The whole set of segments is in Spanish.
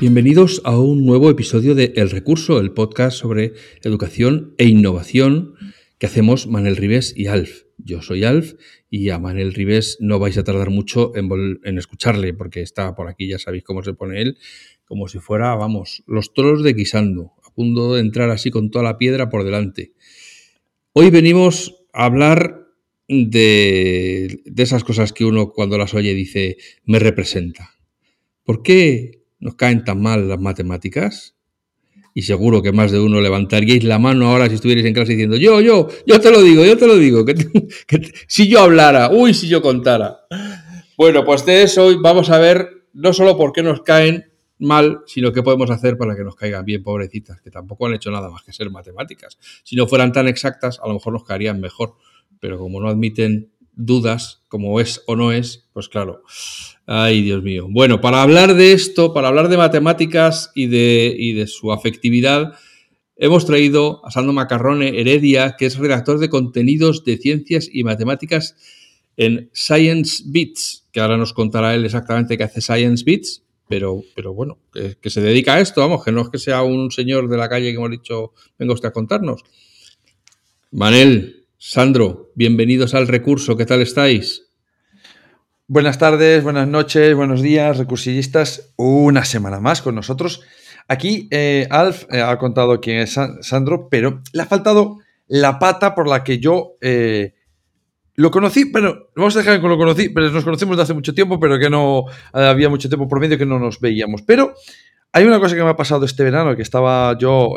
Bienvenidos a un nuevo episodio de El Recurso, el podcast sobre educación e innovación que hacemos Manel Ribes y Alf. Yo soy Alf y a Manel Ribes no vais a tardar mucho en, escucharle porque está por aquí, ya sabéis cómo se pone él, como si fuera, vamos, los toros de guisando, a punto de entrar así con toda la piedra por delante. Hoy venimos a hablar de, de esas cosas que uno cuando las oye dice, me representa. ¿Por qué nos caen tan mal las matemáticas. Y seguro que más de uno levantaríais la mano ahora si estuvierais en clase diciendo, yo, yo, yo te lo digo, yo te lo digo, que, si yo hablara, uy, si yo contara. Bueno, pues de eso vamos a ver no solo por qué nos caen mal, sino qué podemos hacer para que nos caigan bien, pobrecitas, que tampoco han hecho nada más que ser matemáticas. Si no fueran tan exactas, a lo mejor nos caerían mejor, pero como no admiten dudas, como es o no es, pues claro, Ay, Dios mío. Bueno, para hablar de esto, para hablar de matemáticas y de, de su afectividad, hemos traído a Sandro Macarrone Heredia, que es redactor de contenidos de ciencias y matemáticas en Science Beats, que ahora nos contará él exactamente qué hace Science Beats, pero, pero bueno, que, que, se dedica a esto, vamos, que no es que sea un señor de la calle que hemos dicho, venga usted a contarnos. Manel, Sandro, bienvenidos al recurso, ¿qué tal estáis? Buenas tardes, buenas noches, buenos días, recursillistas. Una semana más con nosotros. Aquí eh, Alf eh, ha contado quién es Sandro, pero le ha faltado la pata por la que yo eh, lo conocí, pero vamos a dejar que lo conocí, pero nos conocemos de hace mucho tiempo, pero que no había mucho tiempo por medio que no nos veíamos. Pero hay una cosa que me ha pasado este verano, que estaba yo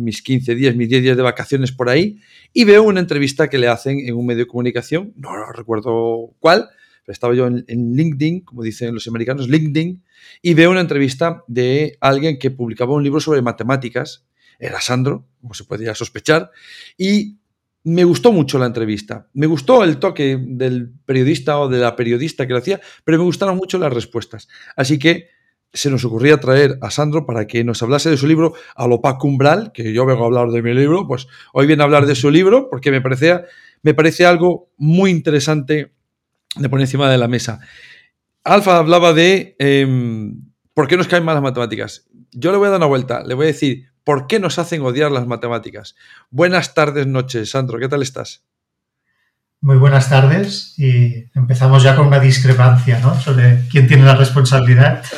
mis 15 días, mis 10 días de vacaciones por ahí, y veo una entrevista que le hacen en un medio de comunicación, no recuerdo cuál, estaba yo en, LinkedIn, como dicen los americanos, LinkedIn, y veo una entrevista de alguien que publicaba un libro sobre matemáticas, era Sandro, como se podía sospechar, y me gustó mucho la entrevista. Me gustó el toque del periodista o de la periodista que lo hacía, pero me gustaron mucho las respuestas. Así que se nos ocurría traer a Sandro para que nos hablase de su libro Alopac Umbral, que yo vengo a hablar de mi libro, pues hoy viene a hablar de su libro porque me, parecía, me parece algo muy interesante de poner encima de la mesa. Alfa hablaba de em, por qué nos caen mal las matemáticas. Yo le voy a dar una vuelta, le voy a decir por qué nos hacen odiar las matemáticas. Buenas tardes, noches, Sandro, ¿qué tal estás? Muy buenas tardes y empezamos ya con una discrepancia ¿no? sobre quién tiene la responsabilidad.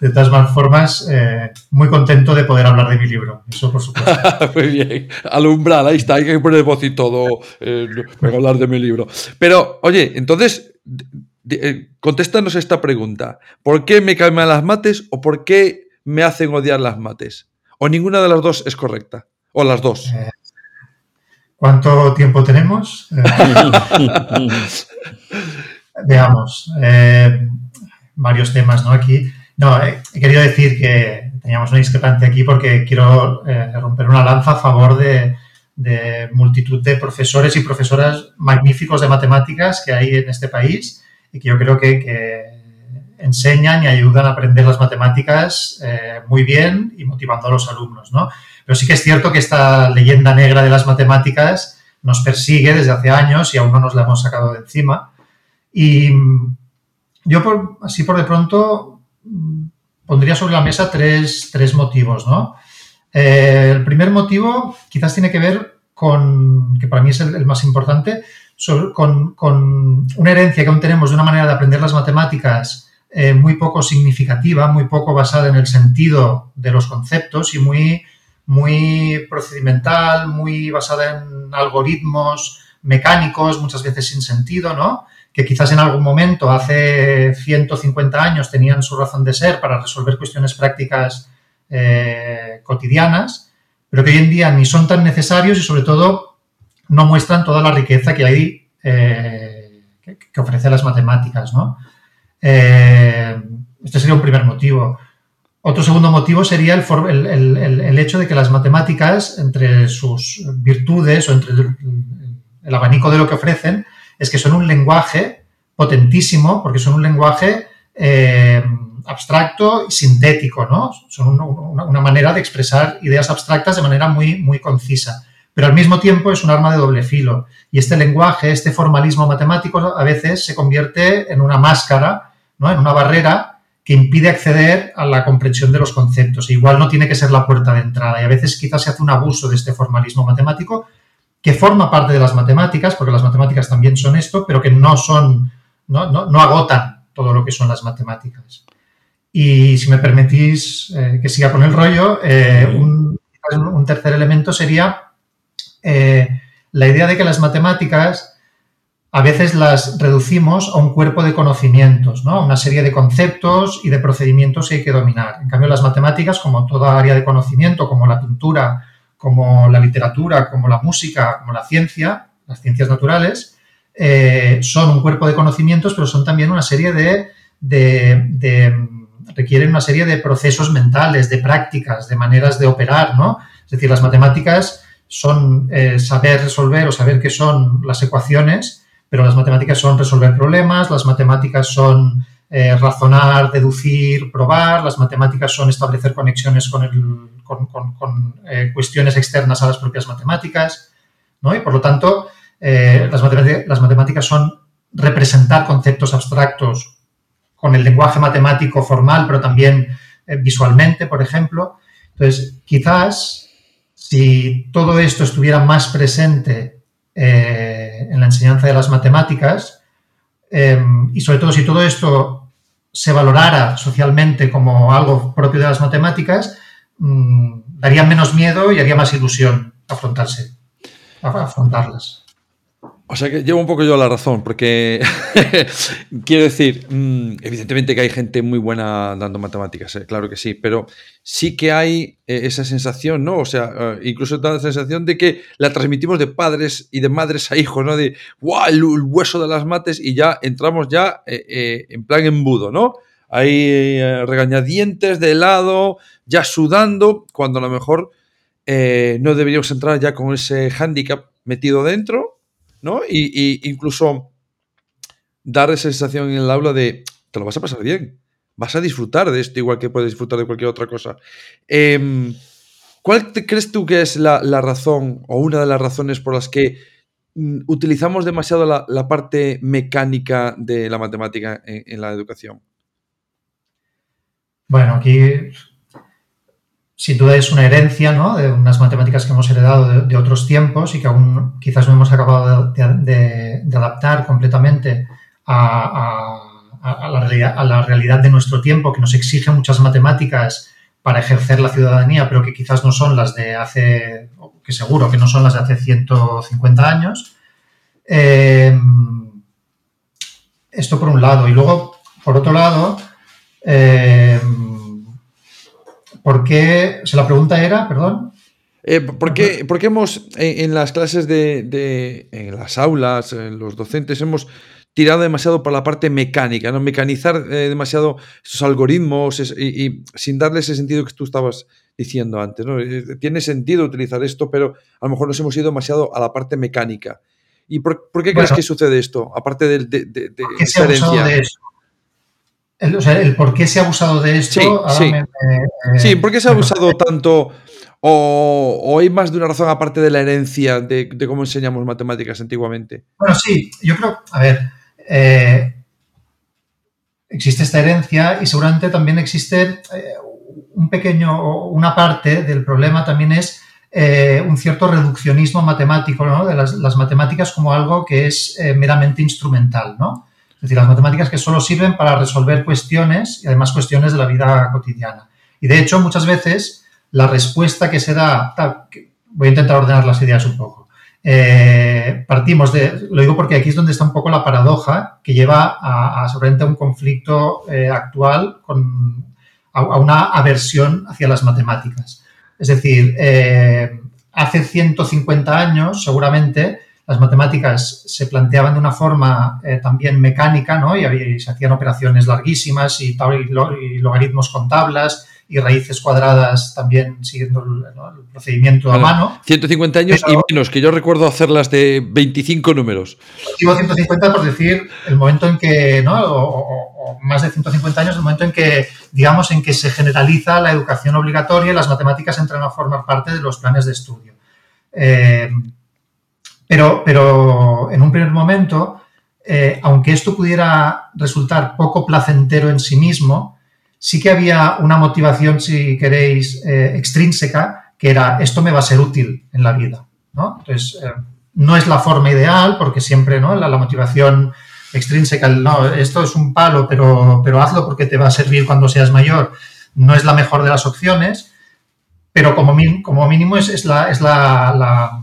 De todas formas, eh, muy contento de poder hablar de mi libro. Eso, por supuesto. muy bien. Alumbrar, ahí está, hay que poner voz y todo eh, para hablar de mi libro. Pero, oye, entonces, eh, contéstanos esta pregunta. ¿Por qué me caen las mates o por qué me hacen odiar las mates? ¿O ninguna de las dos es correcta? ¿O las dos? ¿Cuánto tiempo tenemos? veamos. varios temas, ¿no? Aquí. No, he querido decir que teníamos una discrepancia aquí porque quiero eh, romper una lanza a favor de, multitud de profesores y profesoras magníficos de matemáticas que hay en este país y que yo creo que, enseñan y ayudan a aprender las matemáticas eh, muy bien y motivando a los alumnos, ¿no? Pero sí que es cierto que esta leyenda negra de las matemáticas nos persigue desde hace años y aún no nos la hemos sacado de encima. Y yo, por, así por de pronto, pondría sobre la mesa tres, motivos, ¿no? Eh, el primer motivo quizás tiene que ver con, que para mí es el, más importante, con, una herencia que aún tenemos de una manera de aprender las matemáticas eh, muy poco significativa, muy poco basada en el sentido de los conceptos y muy, muy procedimental, muy basada en algoritmos mecánicos, muchas veces sin sentido, ¿no? que quizás en algún momento, hace 150 años, tenían su razón de ser para resolver cuestiones prácticas eh, cotidianas, pero que hoy en día ni son tan necesarios y sobre todo no muestran toda la riqueza que hay eh, que, ofrece las matemáticas. ¿no? Eh, este sería un primer motivo. otro segundo motivo sería el, hecho de que las matemáticas, entre sus virtudes o entre el, abanico de lo que ofrecen, es que son un lenguaje potentísimo, porque son un lenguaje eh, abstracto y sintético, ¿no? Son una, manera de expresar ideas abstractas de manera muy, muy concisa. Pero al mismo tiempo es un arma de doble filo. Y este lenguaje, este formalismo matemático, a veces se convierte en una máscara, ¿no? En una barrera que impide acceder a la comprensión de los conceptos. Igual no tiene que ser la puerta de entrada y a veces quizás se hace un abuso de este formalismo matemático que forma parte de las matemáticas, porque las matemáticas también son esto, pero que no son, no, no, agotan todo lo que son las matemáticas. Y si me permitís eh, que siga con el rollo, eh, un, un, tercer elemento sería eh, la idea de que las matemáticas a veces las reducimos a un cuerpo de conocimientos, ¿no? una serie de conceptos y de procedimientos que hay que dominar. En cambio, las matemáticas, como toda área de conocimiento, como la pintura, como la literatura, como la música, como la ciencia, las ciencias naturales, eh, son un cuerpo de conocimientos, pero son también una serie de, requieren una serie de procesos mentales, de prácticas, de maneras de operar, ¿no? Es decir, las matemáticas son eh, saber resolver o saber qué son las ecuaciones, pero las matemáticas son resolver problemas, las matemáticas son eh, razonar, deducir, probar, las matemáticas son establecer conexiones con, eh, cuestiones externas a las propias matemáticas, ¿no? Y por lo tanto, eh, las, las matemáticas son representar conceptos abstractos con el lenguaje matemático formal, pero también visualmente, por ejemplo. Entonces, quizás si todo esto estuviera más presente eh, en la enseñanza de las matemáticas em, y sobre todo si todo esto se valorara socialmente como algo propio de las matemáticas, mm, daría menos miedo y haría más ilusión afrontarse, afrontarlas. O sea que llevo un poco yo la razón, porque quiero decir, mm, evidentemente que hay gente muy buena dando matemáticas, eh, claro que sí, pero sí que hay eh, esa sensación, ¿no? O sea, eh, incluso da la sensación de que la transmitimos de padres y de madres a hijos, ¿no? De, ¡guau! El, hueso de las mates y ya entramos ya en plan embudo, ¿no? Hay regañadientes de helado, ya sudando, cuando a lo mejor no deberíamos entrar ya con ese hándicap metido dentro ¿no? Y, incluso dar esa sensación en el aula de te lo vas a pasar bien, vas a disfrutar de esto igual que puedes disfrutar de cualquier otra cosa. Em, ¿Cuál crees tú que es la, razón o una de las razones por las que mm, utilizamos demasiado la, parte mecánica de la matemática en la educación? Bueno, aquí sin duda es una herencia ¿no? de unas matemáticas que hemos heredado de, otros tiempos y que aún quizás no hemos acabado de, adaptar completamente a, la realidad, de nuestro tiempo, que nos exige muchas matemáticas para ejercer la ciudadanía, pero que quizás no son las de hace, que seguro que no son las de hace 150 años. Eh, esto por un lado. Y luego, por otro lado, eh, ¿Por qué? la pregunta era, perdón. Eh, ¿por, qué, hemos, en, las clases de, en las aulas, en los docentes, hemos tirado demasiado por la parte mecánica, ¿no? Mecanizar eh, demasiado esos algoritmos y, sin darle ese sentido que tú estabas diciendo antes, ¿no? Eh, tiene sentido utilizar esto, pero a lo mejor nos hemos ido demasiado a la parte mecánica. ¿Y por, qué crees que sucede esto? Aparte de, de, de, de esa herencia. De el, o sea, el por qué se ha abusado de esto. Sí, sí. ¿por qué se ha abusado tanto? O, hay más de una razón aparte de la herencia de, cómo enseñamos matemáticas antiguamente? Bueno, sí, yo creo, a ver, eh, existe esta herencia y seguramente también existe eh, un pequeño, una parte del problema también es eh, un cierto reduccionismo matemático, ¿no? De las, las, matemáticas como algo que es meramente instrumental, ¿no? Es decir, las matemáticas que solo sirven para resolver cuestiones y además cuestiones de la vida cotidiana. Y de hecho, muchas veces la respuesta que se da, voy a intentar ordenar las ideas un poco. Eh, partimos de, lo digo porque aquí es donde está un poco la paradoja que lleva a, a un conflicto eh, actual con, a, una aversión hacia las matemáticas. Es decir, eh, hace 150 años, seguramente, las matemáticas se planteaban de una forma eh, también mecánica, ¿no? Y, se hacían operaciones larguísimas y, logaritmos con tablas y raíces cuadradas también siguiendo el, procedimiento a mano. 150 años y menos, que yo recuerdo hacerlas de 25 números. Digo 150 por decir el momento en que, ¿no? O, más de 150 años, el momento en que, digamos, en que se generaliza la educación obligatoria y las matemáticas entran a formar parte de los planes de estudio. Eh, pero, pero en un primer momento, eh, aunque esto pudiera resultar poco placentero en sí mismo, sí que había una motivación, si queréis, eh, extrínseca, que era esto me va a ser útil en la vida. ¿no? Entonces, eh, no es la forma ideal, porque siempre ¿no? la, motivación extrínseca, no, esto es un palo, pero, pero hazlo porque te va a servir cuando seas mayor, no es la mejor de las opciones, pero como, como mínimo es, es, la, es la la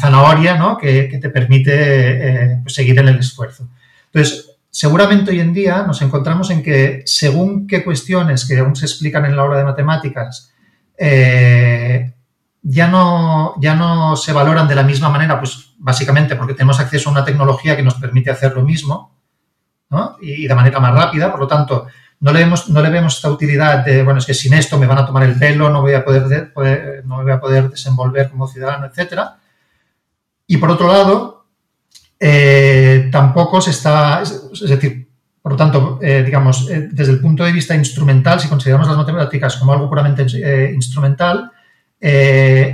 zanahoria ¿no? que, te permite eh, pues, seguir en el esfuerzo. Entonces, seguramente hoy en día nos encontramos en que según qué cuestiones que aún se explican en la obra de matemáticas, eh, ya, no, ya no se valoran de la misma manera, pues básicamente porque tenemos acceso a una tecnología que nos permite hacer lo mismo y, de manera más rápida, por lo tanto, no le, vemos, no le vemos esta utilidad de, bueno, es que sin esto me van a tomar el pelo, no voy a poder, no voy a poder desenvolver como ciudadano, etcétera. Y por otro lado, eh, tampoco se está, es decir, por lo tanto, eh, digamos, eh, desde el punto de vista instrumental, si consideramos las matemáticas como algo puramente instrumental,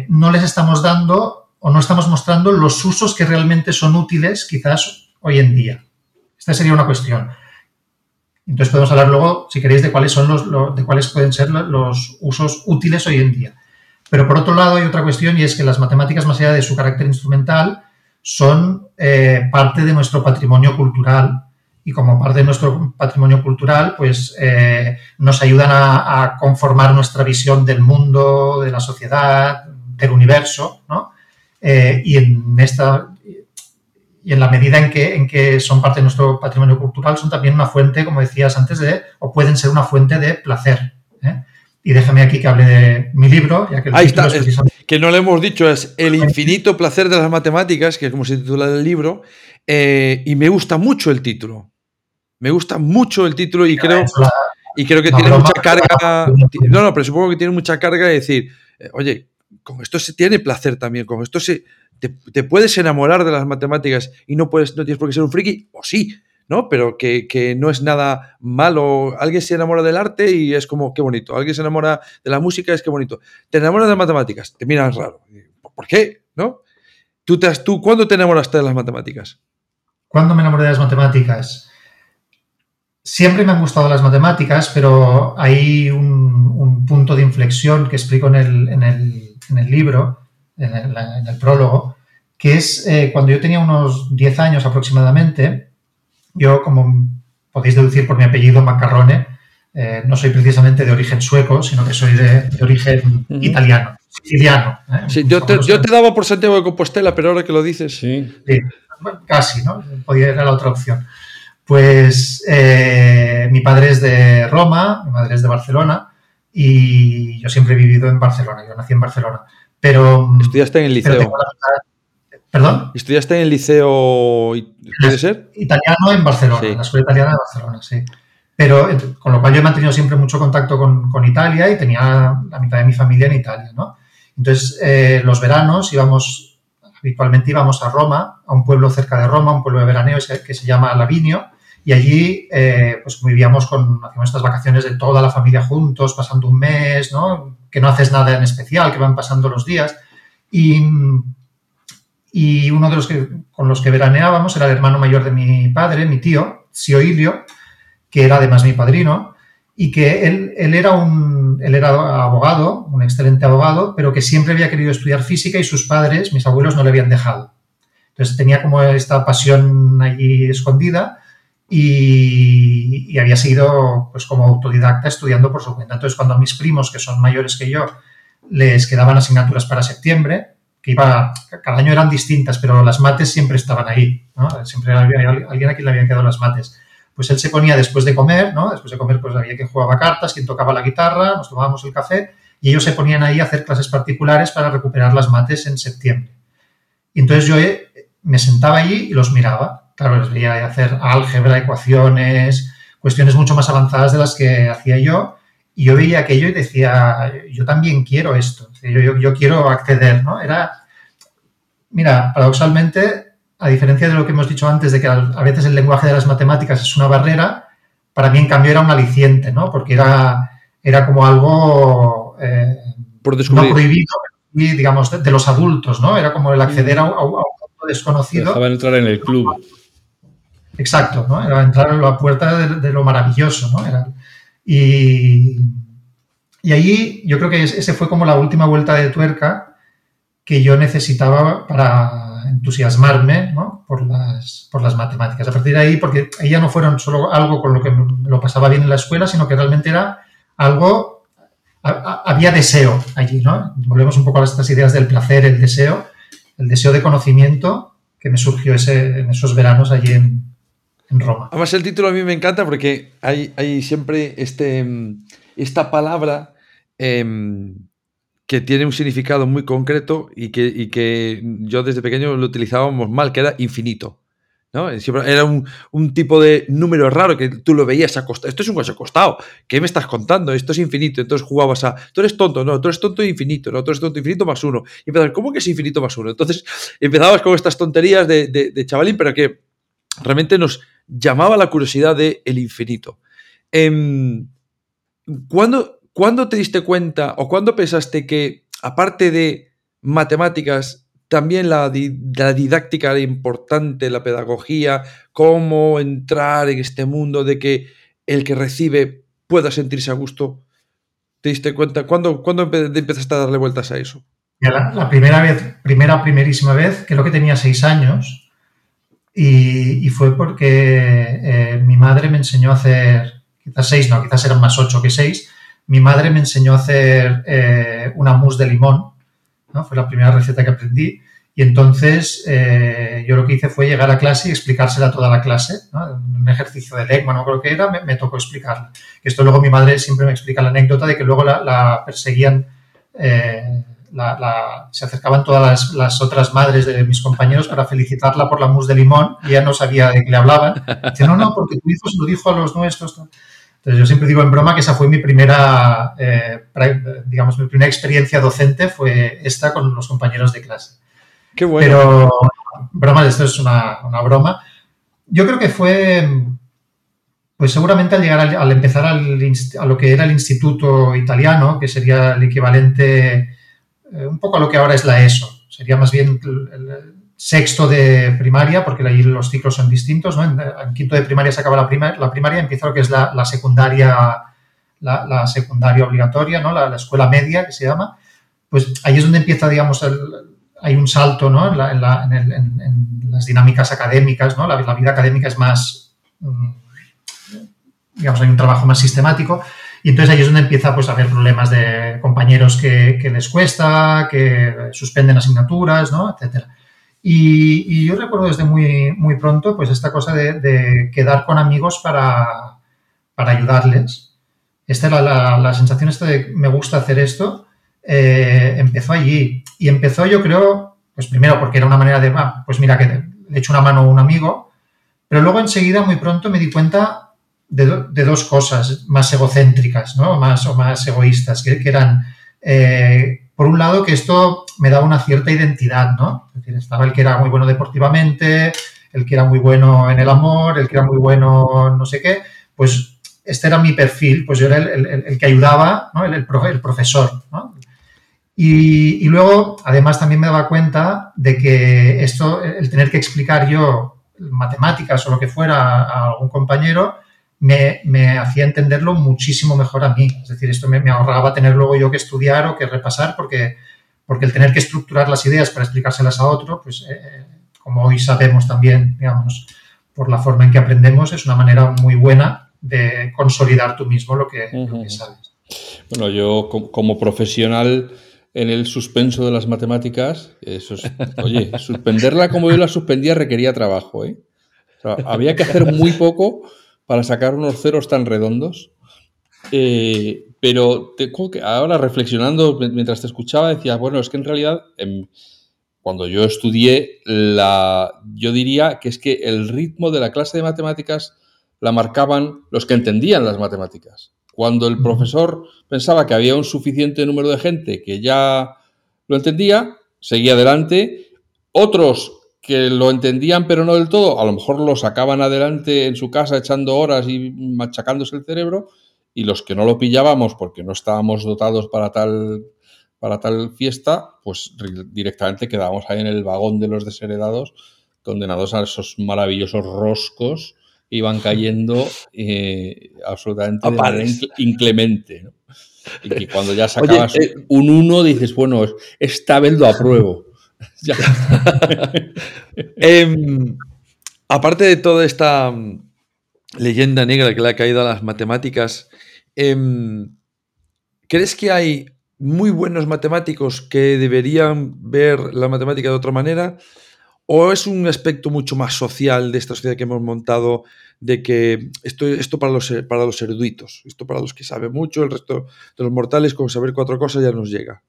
no les estamos dando o no estamos mostrando los usos que realmente son útiles quizás hoy en día. Esta sería una cuestión. Entonces podemos hablar luego, si queréis, de cuáles son los, de cuáles pueden ser los usos útiles hoy en día. Pero por otro lado hay otra cuestión y es que las matemáticas, más allá de su carácter instrumental, son eh, parte de nuestro patrimonio cultural y como parte de nuestro patrimonio cultural, pues eh, nos ayudan a, conformar nuestra visión del mundo, de la sociedad, del universo, ¿no? Eh, y en esta y en la medida en que, en que son parte de nuestro patrimonio cultural, son también una fuente, como decías antes, de, o pueden ser una fuente de placer. Y déjame aquí que hable de mi libro, ya que Ahí está, que no le hemos dicho, es El infinito placer de las matemáticas, que es como se titula el libro, eh, y me gusta mucho el título. Me gusta mucho el título y creo, y creo que tiene mucha carga. No, no, pero supongo que tiene mucha carga de decir, eh, oye, con esto se tiene placer también, con esto se. Te, te, puedes enamorar de las matemáticas y no, puedes, no tienes por qué ser un friki, o sí, ¿no? Pero que, no es nada malo. Alguien se enamora del arte y es como, qué bonito. Alguien se enamora de la música, es que bonito. Te enamoras de las matemáticas, te miras raro. ¿Por qué? ¿No? ¿Tú, te ¿Tú cuándo te enamoraste de las matemáticas? ¿Cuándo me enamoré de las matemáticas? Siempre me han gustado las matemáticas, pero hay un, punto de inflexión que explico en el, en el, libro, en el, prólogo, que es eh, cuando yo tenía unos 10 años aproximadamente, yo, como podéis deducir por mi apellido, Macarrone, eh, no soy precisamente de origen sueco, sino que soy de, origen italiano, siciliano. ¿eh? yo, te, daba por Santiago de Compostela, pero ahora que lo dices, sí. casi, ¿no? Podría ir a la otra opción. Pues eh, mi padre es de Roma, mi madre es de Barcelona y yo siempre he vivido en Barcelona, yo nací en Barcelona. Pero, ¿Estudiaste en el liceo? ¿Perdón? ¿Estudiaste en el liceo, puede ser? Italiano en Barcelona, en la escuela italiana de Barcelona, sí. Pero con lo cual yo he mantenido siempre mucho contacto con, Italia y tenía la mitad de mi familia en Italia, ¿no? Entonces, eh, los veranos íbamos, habitualmente íbamos a Roma, a un pueblo cerca de Roma, un pueblo de veraneo que se llama Lavinio, y allí eh, pues vivíamos con, hacíamos estas vacaciones de toda la familia juntos, pasando un mes, ¿no? Que no haces nada en especial, que van pasando los días. Y y uno de los que, con los que veraneábamos era el hermano mayor de mi padre, mi tío, Sioilio, que era además mi padrino, y que él, él, era un, él era abogado, un excelente abogado, pero que siempre había querido estudiar física y sus padres, mis abuelos, no le habían dejado. Entonces tenía como esta pasión allí escondida y, y, había seguido pues como autodidacta estudiando por su cuenta. Entonces cuando a mis primos, que son mayores que yo, les quedaban asignaturas para septiembre, que iba, cada año eran distintas, pero las mates siempre estaban ahí. Siempre había alguien a quien le habían quedado las mates. Pues él se ponía después de comer, ¿no? Después de comer, pues había quien jugaba cartas, quien tocaba la guitarra, nos tomábamos el café y ellos se ponían ahí a hacer clases particulares para recuperar las mates en septiembre. Y entonces yo eh, me sentaba allí y los miraba. Claro, les veía hacer álgebra, ecuaciones, cuestiones mucho más avanzadas de las que hacía yo y yo veía aquello y decía, yo también quiero esto, yo, yo, quiero acceder, ¿no? Era, mira, paradoxalmente, a diferencia de lo que hemos dicho antes, de que a veces el lenguaje de las matemáticas es una barrera, para mí en cambio era un aliciente, ¿no? Porque era, era como algo eh, Por no prohibido, digamos, de, de, los adultos, ¿no? Era como el acceder a, a, a un mundo desconocido. Dejaban entrar en el club. Exacto, ¿no? Era entrar a la puerta de, de lo maravilloso, ¿no? Era, y, y allí yo creo que ese fue como la última vuelta de tuerca que yo necesitaba para entusiasmarme ¿no? por, las, por las matemáticas. A partir de ahí, porque ahí ya no fueron solo algo con lo que me lo pasaba bien en la escuela, sino que realmente era algo, había deseo allí, ¿no? Volvemos un poco a estas ideas del placer, el deseo, el deseo de conocimiento que me surgió ese, en esos veranos allí en, Roma. Además, el título a mí me encanta porque hay, siempre este, esta palabra eh, que tiene un significado muy concreto y que, yo desde pequeño lo utilizábamos mal, que era infinito. ¿no? Era un, tipo de número raro que tú lo veías acostado. Esto es un coche acostado. ¿Qué me estás contando? Esto es infinito. Entonces jugabas a. Tú eres tonto, no, tú eres tonto e infinito, no, tú eres tonto infinito más uno. Y empezabas, ¿cómo que es infinito más uno? Entonces empezabas con estas tonterías de chavalín, pero que realmente nos llamaba la curiosidad del el infinito. Eh, ¿cuándo, ¿Cuándo te diste cuenta o cuándo pensaste que, aparte de matemáticas, también la, la, didáctica era importante, la pedagogía, cómo entrar en este mundo de que el que recibe pueda sentirse a gusto? ¿Te diste cuenta? ¿Cuándo, ¿cuándo empezaste a darle vueltas a eso? La, la, primera vez, primera, primerísima vez, creo que tenía seis años, y, y fue porque eh, mi madre me enseñó a hacer, quizás seis, no, quizás eran más ocho que seis, mi madre me enseñó a hacer eh, una mousse de limón, ¿no? fue la primera receta que aprendí. Y entonces eh, yo lo que hice fue llegar a clase y explicársela a toda la clase. ¿no? Un ejercicio de legma, no creo que era, me, me, tocó explicarla. Esto luego mi madre siempre me explica la anécdota de que luego la, la perseguían, eh, la, la, se acercaban todas las, las, otras madres de mis compañeros para felicitarla por la mousse de limón y ella no sabía de qué le hablaban. Dice, no, no, porque tu hijo se lo dijo a los nuestros. Entonces yo siempre digo en broma que esa fue mi primera, eh, digamos, mi primera experiencia docente fue esta con los compañeros de clase. Qué bueno. Pero, broma, esto es una, una broma. Yo creo que fue, pues seguramente al llegar al, al empezar al, a lo que era el instituto italiano, que sería el equivalente eh, un poco a lo que ahora es la ESO, sería más bien el, sexto de primaria, porque ahí los ciclos son distintos, ¿no? En, quinto de primaria se acaba la, prima, la primaria, empieza lo que es la, secundaria, la, secundaria obligatoria, ¿no? La, escuela media, que se llama. Pues ahí es donde empieza, digamos, hay un salto, ¿no? En, en las dinámicas académicas, ¿no? La, vida académica es más, mm, digamos, hay un trabajo más sistemático. Y entonces ahí es donde empieza pues, a haber problemas de compañeros que, que les cuesta, que suspenden asignaturas, ¿no? etcétera. Y, y, yo recuerdo desde muy, muy pronto pues esta cosa de, de quedar con amigos para, para ayudarles. Esta era la, la, sensación esta de me gusta hacer esto, eh, empezó allí. Y empezó yo creo, pues primero porque era una manera de, ah, pues mira que le echo una mano a un amigo, pero luego enseguida muy pronto me di cuenta de, do, de dos cosas más egocéntricas, ¿no? Más o más egoístas, que, que eran... Eh, por un lado, que esto me daba una cierta identidad, ¿no? Es decir, estaba el que era muy bueno deportivamente, el que era muy bueno en el amor, el que era muy bueno no sé qué, pues este era mi perfil, pues yo era el, el, el que ayudaba, ¿no? el, el, profesor, ¿no? Y, y, luego, además, también me daba cuenta de que esto, el tener que explicar yo matemáticas o lo que fuera a algún compañero, me, me, hacía entenderlo muchísimo mejor a mí. Es decir, esto me, me, ahorraba tener luego yo que estudiar o que repasar, porque, porque el tener que estructurar las ideas para explicárselas a otro, pues eh, como hoy sabemos también, digamos, por la forma en que aprendemos, es una manera muy buena de consolidar tú mismo lo que, uh -huh. lo que sabes. Bueno, yo como profesional en el suspenso de las matemáticas, eso es, oye, suspenderla como yo la suspendía requería trabajo, ¿eh? O sea, había que hacer muy poco para sacar unos ceros tan redondos. Eh, pero te, ahora reflexionando mientras te escuchaba, decía, bueno, es que en realidad eh, cuando yo estudié, la, yo diría que es que el ritmo de la clase de matemáticas la marcaban los que entendían las matemáticas. Cuando el profesor pensaba que había un suficiente número de gente que ya lo entendía, seguía adelante. Otros que lo entendían pero no del todo, a lo mejor lo sacaban adelante en su casa echando horas y machacándose el cerebro, y los que no lo pillábamos porque no estábamos dotados para tal, para tal fiesta, pues directamente quedábamos ahí en el vagón de los desheredados, condenados a esos maravillosos roscos que iban cayendo eh, absolutamente inclemente. Y que cuando ya sacabas eh, un uno dices, bueno, esta vez lo apruebo. Em, aparte de toda esta mm, leyenda negra que le ha caído a las matemáticas, em, ¿crees que hay muy buenos matemáticos que deberían ver la matemática de otra manera? ¿O es un aspecto mucho más social de esta sociedad que hemos montado de que esto, esto para, los, para los eruditos, esto para los que saben mucho, el resto de los mortales con saber cuatro cosas ya nos llega?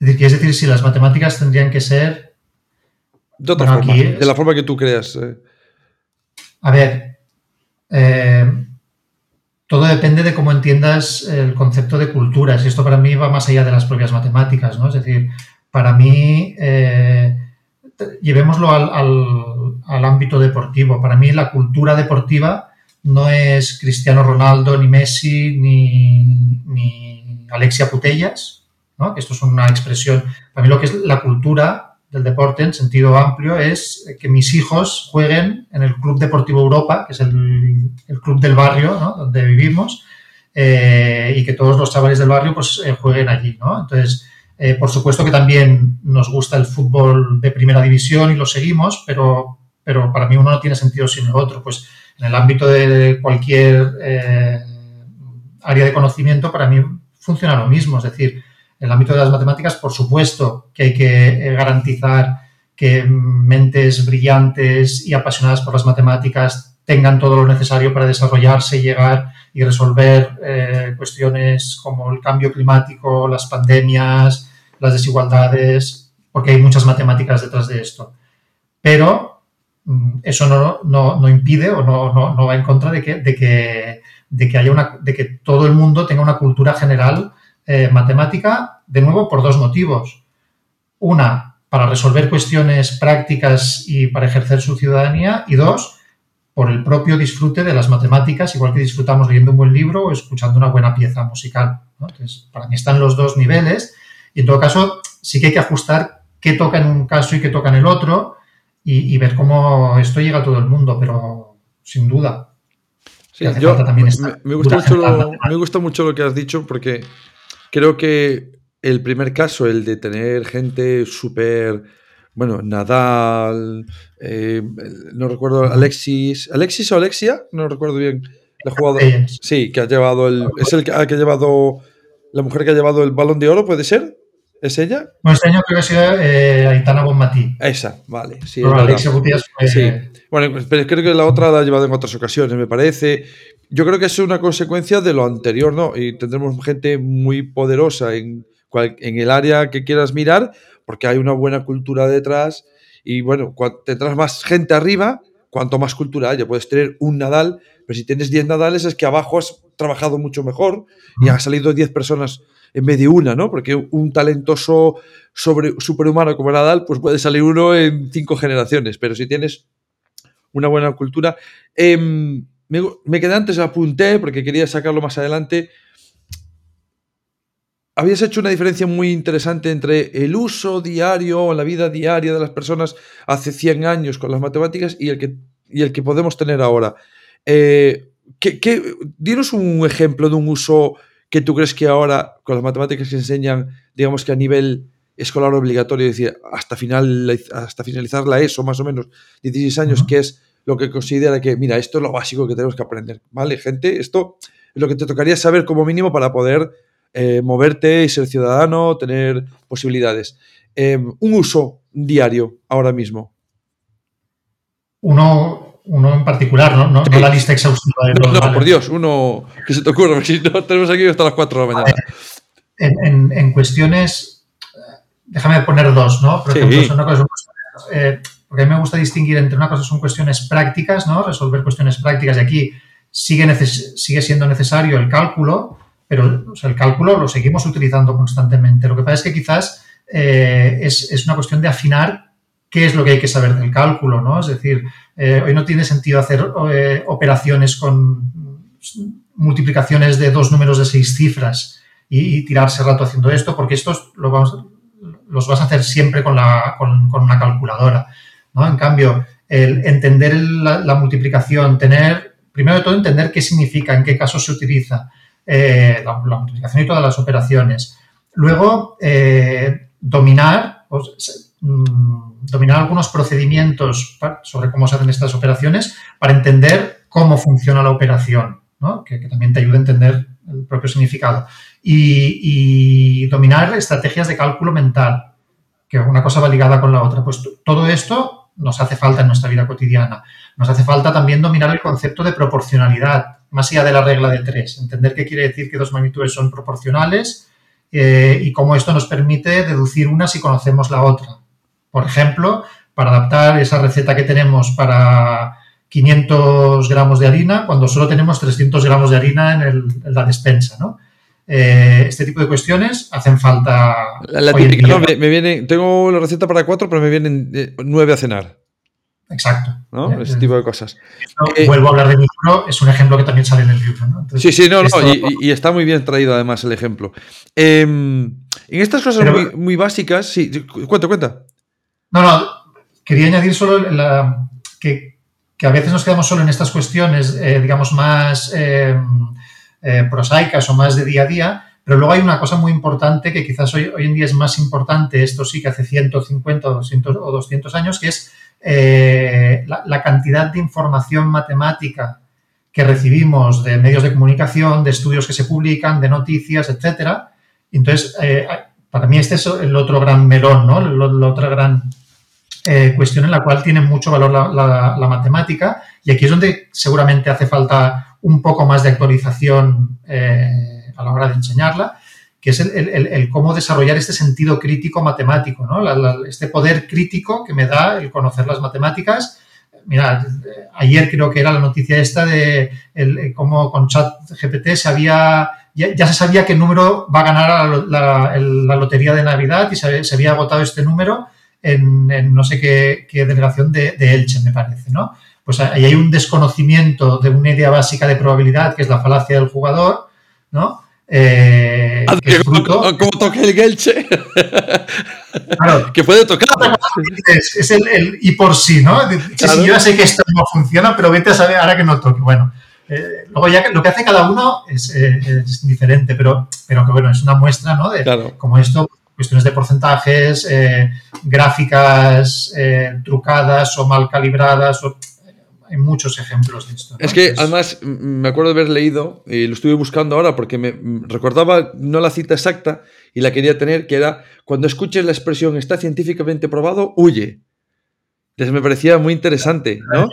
Es decir, decir, si las matemáticas tendrían que ser... De otra forma, de la forma que tú creas. Eh. A ver, eh, todo depende de cómo entiendas el concepto de culturas. Y esto para mí va más allá de las propias matemáticas, ¿no? Es decir, para mí, eh, llevémoslo al, ámbito deportivo. Para mí la cultura deportiva no es Cristiano Ronaldo, ni Messi, ni, ni Alexia Putellas, que esto es una expresión, para mí lo que es la cultura del deporte en sentido amplio es que mis hijos jueguen en el Club Deportivo Europa, que es el, club del barrio donde vivimos, eh, y que todos los chavales del barrio pues eh, jueguen allí. ¿no? Entonces, eh, por supuesto que también nos gusta el fútbol de primera división y lo seguimos, pero, pero para mí uno no tiene sentido sin el otro. Pues en el ámbito de cualquier área de conocimiento, para mí funciona lo mismo. Es decir, en el ámbito de las matemáticas, por supuesto que hay que eh, garantizar que mentes brillantes y apasionadas por las matemáticas tengan todo lo necesario para desarrollarse, llegar y resolver eh, cuestiones como el cambio climático, las pandemias, las desigualdades, porque hay muchas matemáticas detrás de esto. Pero mm, eso no, impide o no, va en contra de que, de que, de que haya una, de que todo el mundo tenga una cultura general eh, matemática, de nuevo, por dos motivos. Una, para resolver cuestiones prácticas y para ejercer su ciudadanía. Y dos, por el propio disfrute de las matemáticas, igual que disfrutamos leyendo un buen libro o escuchando una buena pieza musical. Entonces, para mí están los dos niveles. Y en todo caso, sí que hay que ajustar qué toca en un caso y qué toca en el otro y, ver cómo esto llega a todo el mundo, pero sin duda. me, gusta mucho lo que has dicho porque Creo que el primer caso, el de tener gente súper, bueno, Nadal, eh, no recuerdo, Alexis, Alexis o Alexia, no recuerdo bien, la jugador. Sí, que ha llevado el, es el que, ha llevado, la mujer que ha llevado el balón de oro, ¿puede ser? ¿Es ella? Bueno, este año creo que ha sido eh, Aitana Bonmatí. Esa, vale. Sí, Alexia Gutiérrez Sí. Bueno, pero creo que la otra la ha llevado en otras ocasiones, me parece. Yo creo que es una consecuencia de lo anterior, ¿no? Y tendremos gente muy poderosa en, en el área que quieras mirar, porque hay una buena cultura detrás. Y bueno, tendrás más gente arriba, cuanto más cultura haya. Puedes tener un Nadal, pero si tienes 10 Nadales es que abajo has trabajado mucho mejor y han salido 10 personas en vez de una, ¿no? Porque un talentoso sobre, superhumano como Nadal, pues puede salir uno en cinco generaciones. Pero si tienes una buena cultura. Eh, me, quedé antes, apunté porque quería sacarlo más adelante. Habías hecho una diferencia muy interesante entre el uso diario o la vida diaria de las personas hace 100 años con las matemáticas y el que, y el que podemos tener ahora. Eh, ¿qué, dinos un ejemplo de un uso que tú crees que ahora con las matemáticas que se enseñan, digamos que a nivel escolar obligatorio, es decir, hasta, final, hasta finalizar la ESO más o menos, 16 años, que es lo que considera que, mira, esto es lo básico que tenemos que aprender, ¿vale? Gente, esto es lo que te tocaría saber como mínimo para poder eh, moverte y ser ciudadano, tener posibilidades. Em, un uso diario ahora mismo. Uno, uno en particular, ¿no? No, la lista exhaustiva de No, no por Dios, uno que se te ocurra, si no tenemos aquí hasta las 4 de la mañana. En, cuestiones, déjame poner dos, ¿no? Por ejemplo, son una cosa, eh, porque a mí me gusta distinguir entre una cosa son cuestiones prácticas, ¿no? Resolver cuestiones prácticas y aquí sigue, sigue siendo necesario el cálculo, pero el cálculo lo seguimos utilizando constantemente. Lo que pasa es que quizás eh, es, una cuestión de afinar qué es lo que hay que saber del cálculo, ¿no? Es decir, eh, hoy no tiene sentido hacer eh, operaciones con multiplicaciones de dos números de seis cifras y, tirarse rato haciendo esto, porque estos los vas a hacer siempre con, la, con, una calculadora, En cambio, entender la, multiplicación, tener, primero de todo, entender qué significa, en qué casos se utiliza, la, multiplicación y todas las operaciones. Luego, dominar, mm, dominar algunos procedimientos sobre cómo se hacen estas operaciones para entender cómo funciona la operación, que, también te ayuda a entender el propio significado. Y, dominar estrategias de cálculo mental, que una cosa va ligada con la otra. Pues todo esto nos hace falta en nuestra vida cotidiana. Nos hace falta también dominar el concepto de proporcionalidad, más allá de la regla de tres. Entender qué quiere decir que dos magnitudes son proporcionales eh, y cómo esto nos permite deducir una si conocemos la otra. Por ejemplo, para adaptar esa receta que tenemos para 500 gramos de harina cuando solo tenemos 300 gramos de harina en, la despensa, ¿no? Eh, este tipo de cuestiones hacen falta. La, típica, me, viene, tengo la receta para cuatro, pero me vienen eh, nueve a cenar. Exacto. ¿no? Ese tipo de cosas. Eh, vuelvo a hablar de mi libro, es un ejemplo que también sale en el libro. ¿no? sí, sí, no, no, y, está muy bien traído además el ejemplo. Em, en estas cosas muy, básicas, sí, cuenta, cuenta. No, no, quería añadir solo que, a veces nos quedamos solo en estas cuestiones, eh, digamos, más em, eh, prosaicas o más de día a día, pero luego hay una cosa muy importante que quizás hoy, hoy en día es más importante, esto sí que hace 150 o 200, o 200 años, que es eh, la, cantidad de información matemática que recibimos de medios de comunicación, de estudios que se publican, de noticias, etcétera. Entonces, eh, para mí este es el otro gran melón, ¿no? La, otra gran cuestión en la cual tiene mucho valor la, matemática y aquí es donde seguramente hace falta un poco más de actualización a la hora de enseñarla que es el, cómo desarrollar este sentido crítico matemático, ¿no? este poder crítico que me da el conocer las matemáticas. Mira, ayer creo que era la noticia esta de cómo con ChatGPT se había, ya, se sabía qué número va a ganar la, lotería de Navidad y se, había agotado este número en, no sé qué, delegación de, de, Elche, me parece, ¿no? Pues ahí hay un desconocimiento de una idea básica de probabilidad, que es la falacia del jugador, ¿no? Eh, ¿Cómo, toca el Gelche? Claro, que puede tocar. Es, el, y por sí, ¿no? Si yo ya sé que esto no funciona, pero vete a saber ahora que no toque. Bueno, eh, luego ya lo que hace cada uno es, eh, diferente, pero, pero que bueno, es una muestra, ¿no? De como esto, cuestiones de porcentajes, gráficas trucadas o mal calibradas, o, hay muchos ejemplos de esto. Es que además me acuerdo de haber leído, y lo estuve buscando ahora porque me recordaba no la cita exacta y la quería tener, que era cuando escuches la expresión está científicamente probado, huye. Entonces me parecía muy interesante, ¿no?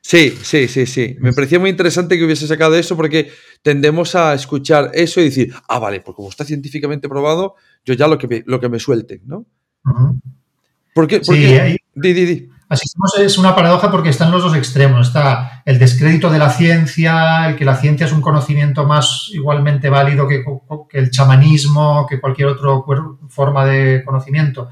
Sí, sí, sí, sí. Me parecía muy interesante que hubiese sacado eso porque tendemos a escuchar eso y decir, ah, vale, pues como está científicamente probado, yo ya lo que me, lo que me suelten, ¿no? ¿Por qué? sí, Di, di, di. Asistimos es una paradoja porque están los dos extremos. Está el descrédito de la ciencia, el que la ciencia es un conocimiento más igualmente válido que, el chamanismo, que cualquier otra forma de conocimiento,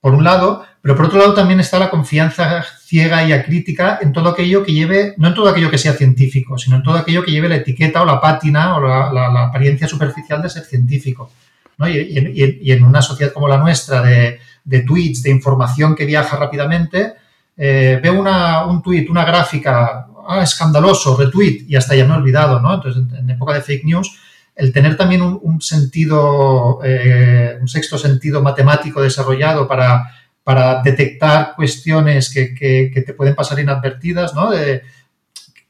por un lado, pero por otro lado también está la confianza ciega y acrítica en todo aquello que lleve, no en todo aquello que sea científico, sino en todo aquello que lleve la etiqueta o la pátina o la, apariencia superficial de ser científico. Y en una sociedad como la nuestra de tweets, de información que viaja rápidamente, eh, veo una, un tweet, una gráfica, ah, escandaloso, retweet, y hasta ya me he olvidado, ¿no? Entonces, en, época de fake news, el tener también un, sentido, eh, un sexto sentido matemático desarrollado para, para detectar cuestiones que, que, te pueden pasar inadvertidas, ¿no?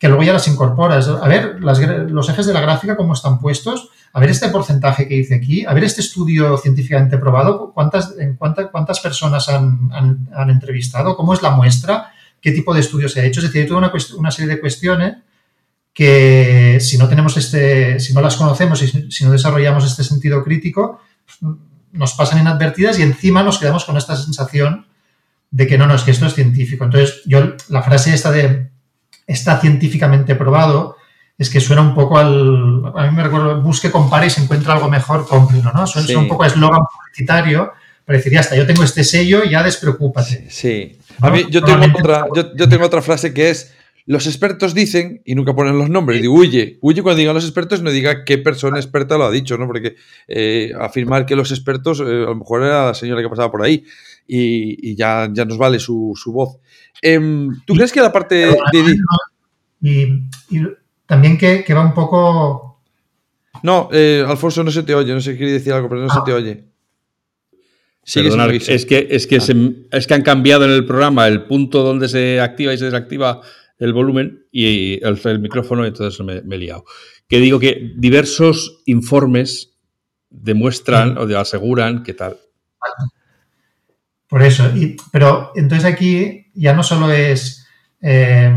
Que luego ya las incorporas. A ver, los ejes de la gráfica, cómo están puestos, a ver este porcentaje que dice aquí, a ver este estudio científicamente probado, cuántas, cuántas personas han, entrevistado, cómo es la muestra, qué tipo de estudio se ha hecho. Es decir, hay toda una, serie de cuestiones que si no tenemos este, si no las conocemos y si no desarrollamos este sentido crítico, nos pasan inadvertidas y encima nos quedamos con esta sensación de que no, no, es que esto es científico. Entonces, yo la frase esta de está científicamente probado, es que suena un poco al. A mí me recuerdo, busque, compare y se encuentra algo mejor, cómprelo, ¿no? Suena, un poco a eslogan publicitario, pero decir, ya está, yo tengo este sello, ya despreocúpate. Sí. A mí, yo, tengo otra, yo, tengo otra frase que es. Los expertos dicen, y nunca ponen los nombres, digo, huye, huye cuando digan los expertos, no diga qué persona experta lo ha dicho, ¿no? Porque eh, afirmar que los expertos, eh, a lo mejor era la señora que pasaba por ahí, y, ya, ya nos vale su, voz. Em, ¿Tú crees que la parte de... Y, también que, va un poco... No, eh, Alfonso, no se te oye, no sé si quiere decir algo, pero no se te oye. es que, es, que es que han cambiado en el programa el punto donde se activa y se desactiva el volumen y el, micrófono, entonces me, he liado. Que digo que diversos informes demuestran o aseguran que tal. Por eso, pero entonces aquí ya no solo es... Eh,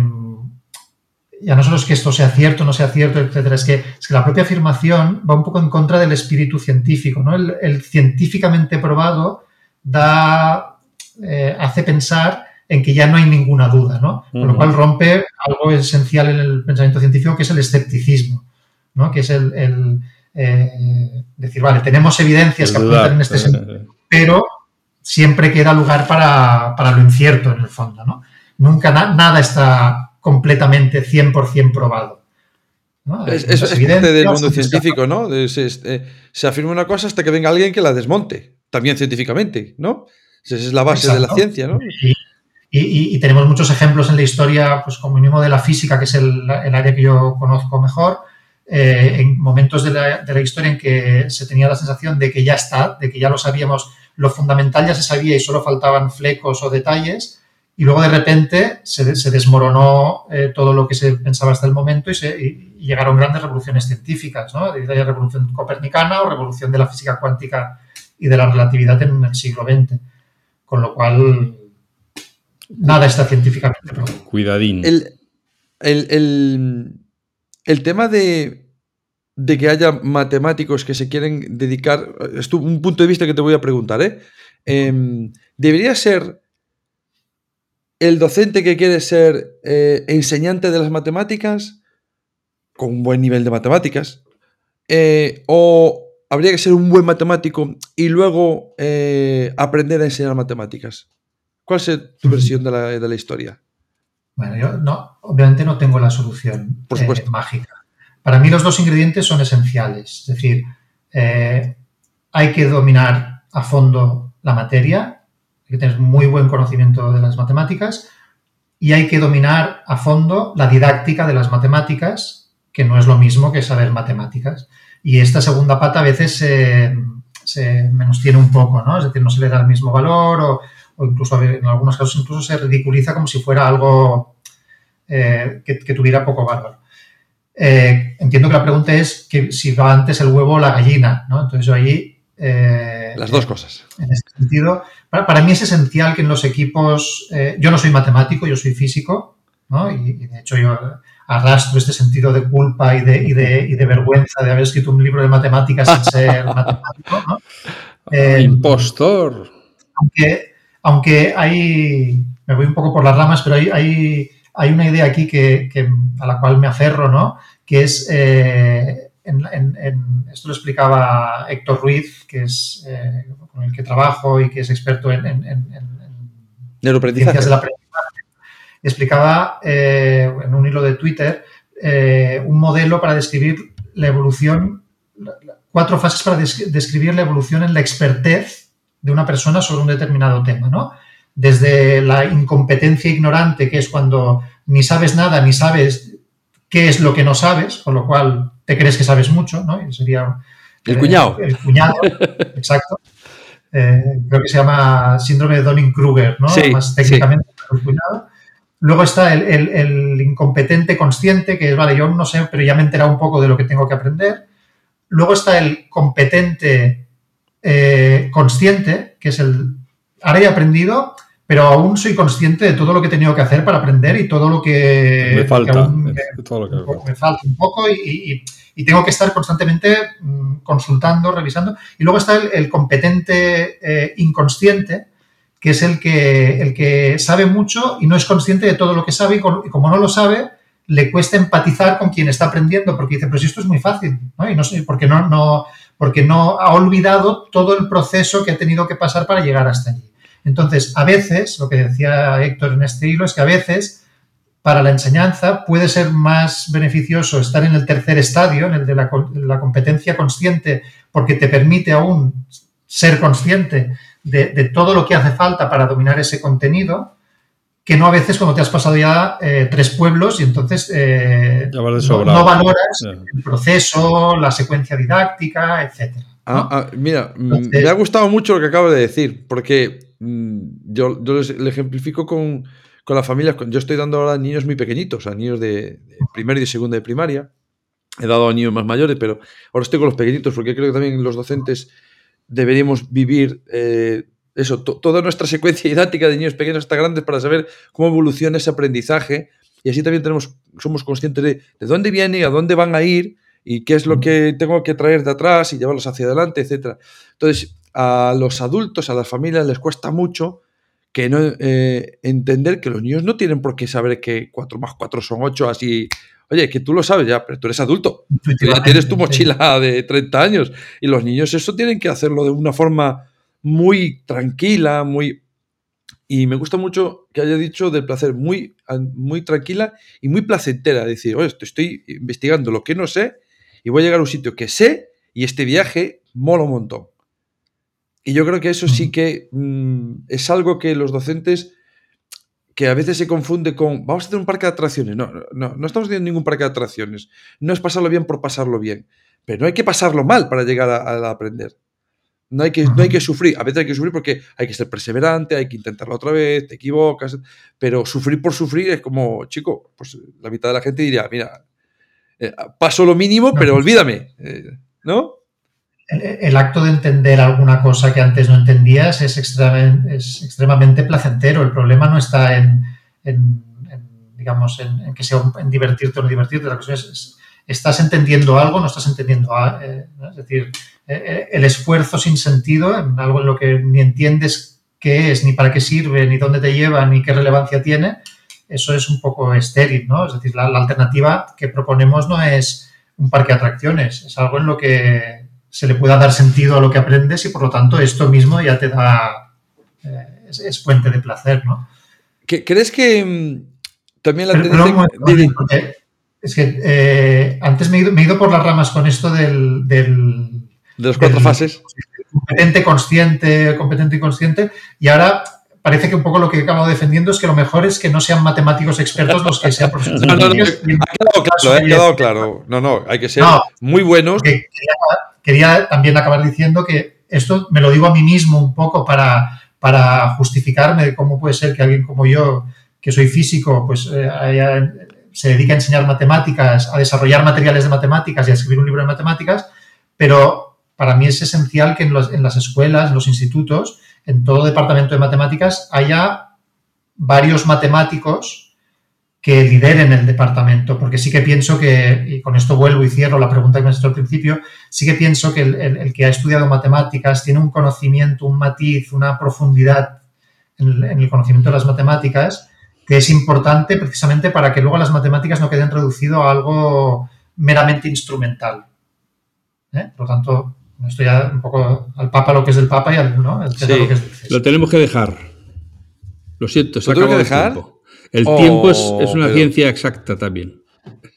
ya no solo es que esto sea cierto, no sea cierto, etcétera, es que, es que la propia afirmación va un poco en contra del espíritu científico, ¿no? El, científicamente probado da, eh, hace pensar en que ya no hay ninguna duda, ¿no? Con lo cual rompe algo esencial en el pensamiento científico que es el escepticismo, ¿no? Que es el, eh, decir, vale, tenemos evidencias que apuntan en este sentido, pero siempre queda lugar para, lo incierto en el fondo, ¿no? Nunca nada está completamente 100% probado. Es, es, parte del mundo científico, ¿no? Se, se, afirma una cosa hasta que venga alguien que la desmonte, también científicamente, ¿no? Esa es la base de la ciencia, ¿no? Y, tenemos muchos ejemplos en la historia, pues como mínimo de la física, que es el, área que yo conozco mejor, eh, en momentos de la, de la, historia en que se tenía la sensación de que ya está, de que ya lo sabíamos, lo fundamental ya se sabía y solo faltaban flecos o detalles, y luego de repente se, desmoronó eh, todo lo que se pensaba hasta el momento y, se, llegaron grandes revoluciones científicas, ¿no? La revolución copernicana o revolución de la física cuántica y de la relatividad en el siglo XX. Con lo cual, nada está científicamente probado. Cuidadín. El, tema de, que haya matemáticos que se quieren dedicar, es un punto de vista que te voy a preguntar, ¿eh? Em, debería ser el docente que quiere ser eh, enseñante de las matemáticas, con un buen nivel de matemáticas, eh, o habría que ser un buen matemático y luego eh, aprender a enseñar matemáticas. ¿Cuál es tu versión de la, historia? Bueno, yo no, obviamente no tengo la solución mágica. Para mí los dos ingredientes son esenciales. Es decir, hay que dominar a fondo la materia hay que tener muy buen conocimiento de las matemáticas y hay que dominar a fondo la didáctica de las matemáticas, que no es lo mismo que saber matemáticas. Y esta segunda pata a veces se, se menos tiene un poco, ¿no? Es decir, no se le da el mismo valor o, incluso en algunos casos incluso se ridiculiza como si fuera algo eh, que, tuviera poco valor. Eh, entiendo que la pregunta es que si va antes el huevo o la gallina, ¿no? Entonces yo ahí... Eh, las dos cosas. En este sentido, para, mí es esencial que en los equipos, eh, yo no soy matemático, yo soy físico, ¿no? Y, de hecho yo arrastro este sentido de culpa y de, y de, vergüenza de haber escrito un libro de matemáticas sin ser matemático, ¿no? Impostor. Aunque, aunque hay, me voy un poco por las ramas, pero hay, hay, hay una idea aquí que, que, a la cual me aferro, ¿no? Que es eh, en, esto lo explicaba Héctor Ruiz, que es eh, con el que trabajo y que es experto en, en ciencias del aprendizaje. Explicaba eh, en un hilo de Twitter un modelo para describir la evolución, cuatro fases para describir la evolución en la expertez de una persona sobre un determinado tema, ¿no? Desde la incompetencia ignorante, que es cuando ni sabes nada, ni sabes qué es lo que no sabes, con lo cual te crees que sabes mucho, ¿no? Y sería... El cuñado. El, cuñado, exacto. Eh, creo que se llama síndrome de Donning-Kruger, ¿no? Más técnicamente, el cuñado. Luego está el, incompetente consciente, que es, vale, yo no sé, pero ya me he enterado un poco de lo que tengo que aprender. Luego está el competente eh, consciente, que es el, ahora he aprendido, pero aún soy consciente de todo lo que he tenido que hacer para aprender y todo lo que me falta, me, falta un poco y, tengo que estar constantemente mm, consultando, revisando. Y luego está el, competente eh, inconsciente, que es el que, el que sabe mucho y no es consciente de todo lo que sabe y, como no lo sabe, le cuesta empatizar con quien está aprendiendo, porque dice, pero si esto es muy fácil, ¿no? Y no sé, porque no, no, porque no ha olvidado todo el proceso que ha tenido que pasar para llegar hasta allí. Entonces, a veces, lo que decía Héctor en este hilo es que a veces para la enseñanza puede ser más beneficioso estar en el tercer estadio, en el de la, competencia consciente, porque te permite aún ser consciente de, todo lo que hace falta para dominar ese contenido, que no a veces cuando te has pasado ya eh, tres pueblos y entonces eh, no, no, valoras yeah. el proceso, la secuencia didáctica, etc. ¿no? Ah, ah, mira, entonces, me ha gustado mucho lo que acabo de decir, porque Mm, yo, yo les, le ejemplifico con, con las familias. Yo estoy dando ahora a niños muy pequeñitos, a niños de, de primero y segundo de primaria. He dado a niños más mayores, pero ahora estoy con los pequeñitos porque creo que también los docentes deberíamos vivir eh, eso, to, toda nuestra secuencia didáctica de niños pequeños hasta grandes para saber cómo evoluciona ese aprendizaje y así también tenemos, somos conscientes de, de dónde viene, a dónde van a ir y qué es lo que tengo que traer de atrás y llevarlos hacia adelante, etc. Entonces, a los adultos, a las familias les cuesta mucho que no eh, entender que los niños no tienen por qué saber que 4 más 4 son 8, así. Oye, que tú lo sabes ya, pero tú eres adulto. Ya tienes tu mochila de 30 años. Y los niños eso tienen que hacerlo de una forma muy tranquila, muy. Y me gusta mucho que haya dicho del placer muy, muy tranquila y muy placentera. Decir, oye, estoy investigando lo que no sé y voy a llegar a un sitio que sé y este viaje mola un montón. Y yo creo que eso sí que mmm, es algo que los docentes, que a veces se confunde con, vamos a hacer un parque de atracciones. No, no, no estamos haciendo ningún parque de atracciones. No es pasarlo bien por pasarlo bien. Pero no hay que pasarlo mal para llegar a, a aprender. No hay, que, no hay que sufrir. A veces hay que sufrir porque hay que ser perseverante, hay que intentarlo otra vez, te equivocas. Pero sufrir por sufrir es como, chico, pues la mitad de la gente diría, mira, eh, paso lo mínimo, pero olvídame. Eh, ¿No? el acto de entender alguna cosa que antes no entendías es, extremamente, es extremadamente placentero. El problema no está en, en, en digamos, en, en, que sea en divertirte o no divertirte. La cuestión es, es estás entendiendo algo, no estás entendiendo, eh, es decir, eh, el esfuerzo sin sentido en algo en lo que ni entiendes qué es, ni para qué sirve, ni dónde te lleva, ni qué relevancia tiene, eso es un poco estéril, ¿no? Es decir, la, la alternativa que proponemos no es un parque de atracciones, es algo en lo que se le pueda dar sentido a lo que aprendes y por lo tanto esto mismo ya te da, eh, es, es, fuente de placer, ¿no? ¿Crees que mmm, también la tendencia... Pero, es que eh, antes me he, ido, me he, ido, por las ramas con esto del... del de las cuatro del, fases. Competente, consciente, competente y consciente. Y ahora parece que un poco lo que he acabado defendiendo es que lo mejor es que no sean matemáticos expertos los que sean profesores. No, no, no, ha quedado claro, ha quedado claro. No, no, hay que ser no, muy buenos. Quería, quería también acabar diciendo que esto me lo digo a mí mismo un poco para, para justificarme de cómo puede ser que alguien como yo, que soy físico, pues eh, haya, se dedique a enseñar matemáticas, a desarrollar materiales de matemáticas y a escribir un libro de matemáticas, pero para mí es esencial que en, las escuelas, en los institutos, en todo departamento de matemáticas haya varios matemáticos que lideren el departamento, porque sí que pienso que, y con esto vuelvo y cierro la pregunta que me has hecho al principio, sí que pienso que el, que ha estudiado matemáticas tiene un conocimiento, un matiz, una profundidad en el, en el, conocimiento de las matemáticas que es importante precisamente para que luego las matemáticas no queden reducido a algo meramente instrumental. ¿Eh? Por lo tanto, estoy ya un poco al Papa lo que es del Papa y al ¿no? el sí, lo que es del Lo tenemos que dejar. Lo siento, se ¿Lo tengo que dejar? Tiempo. El oh, tiempo es, es una pero... ciencia exacta también.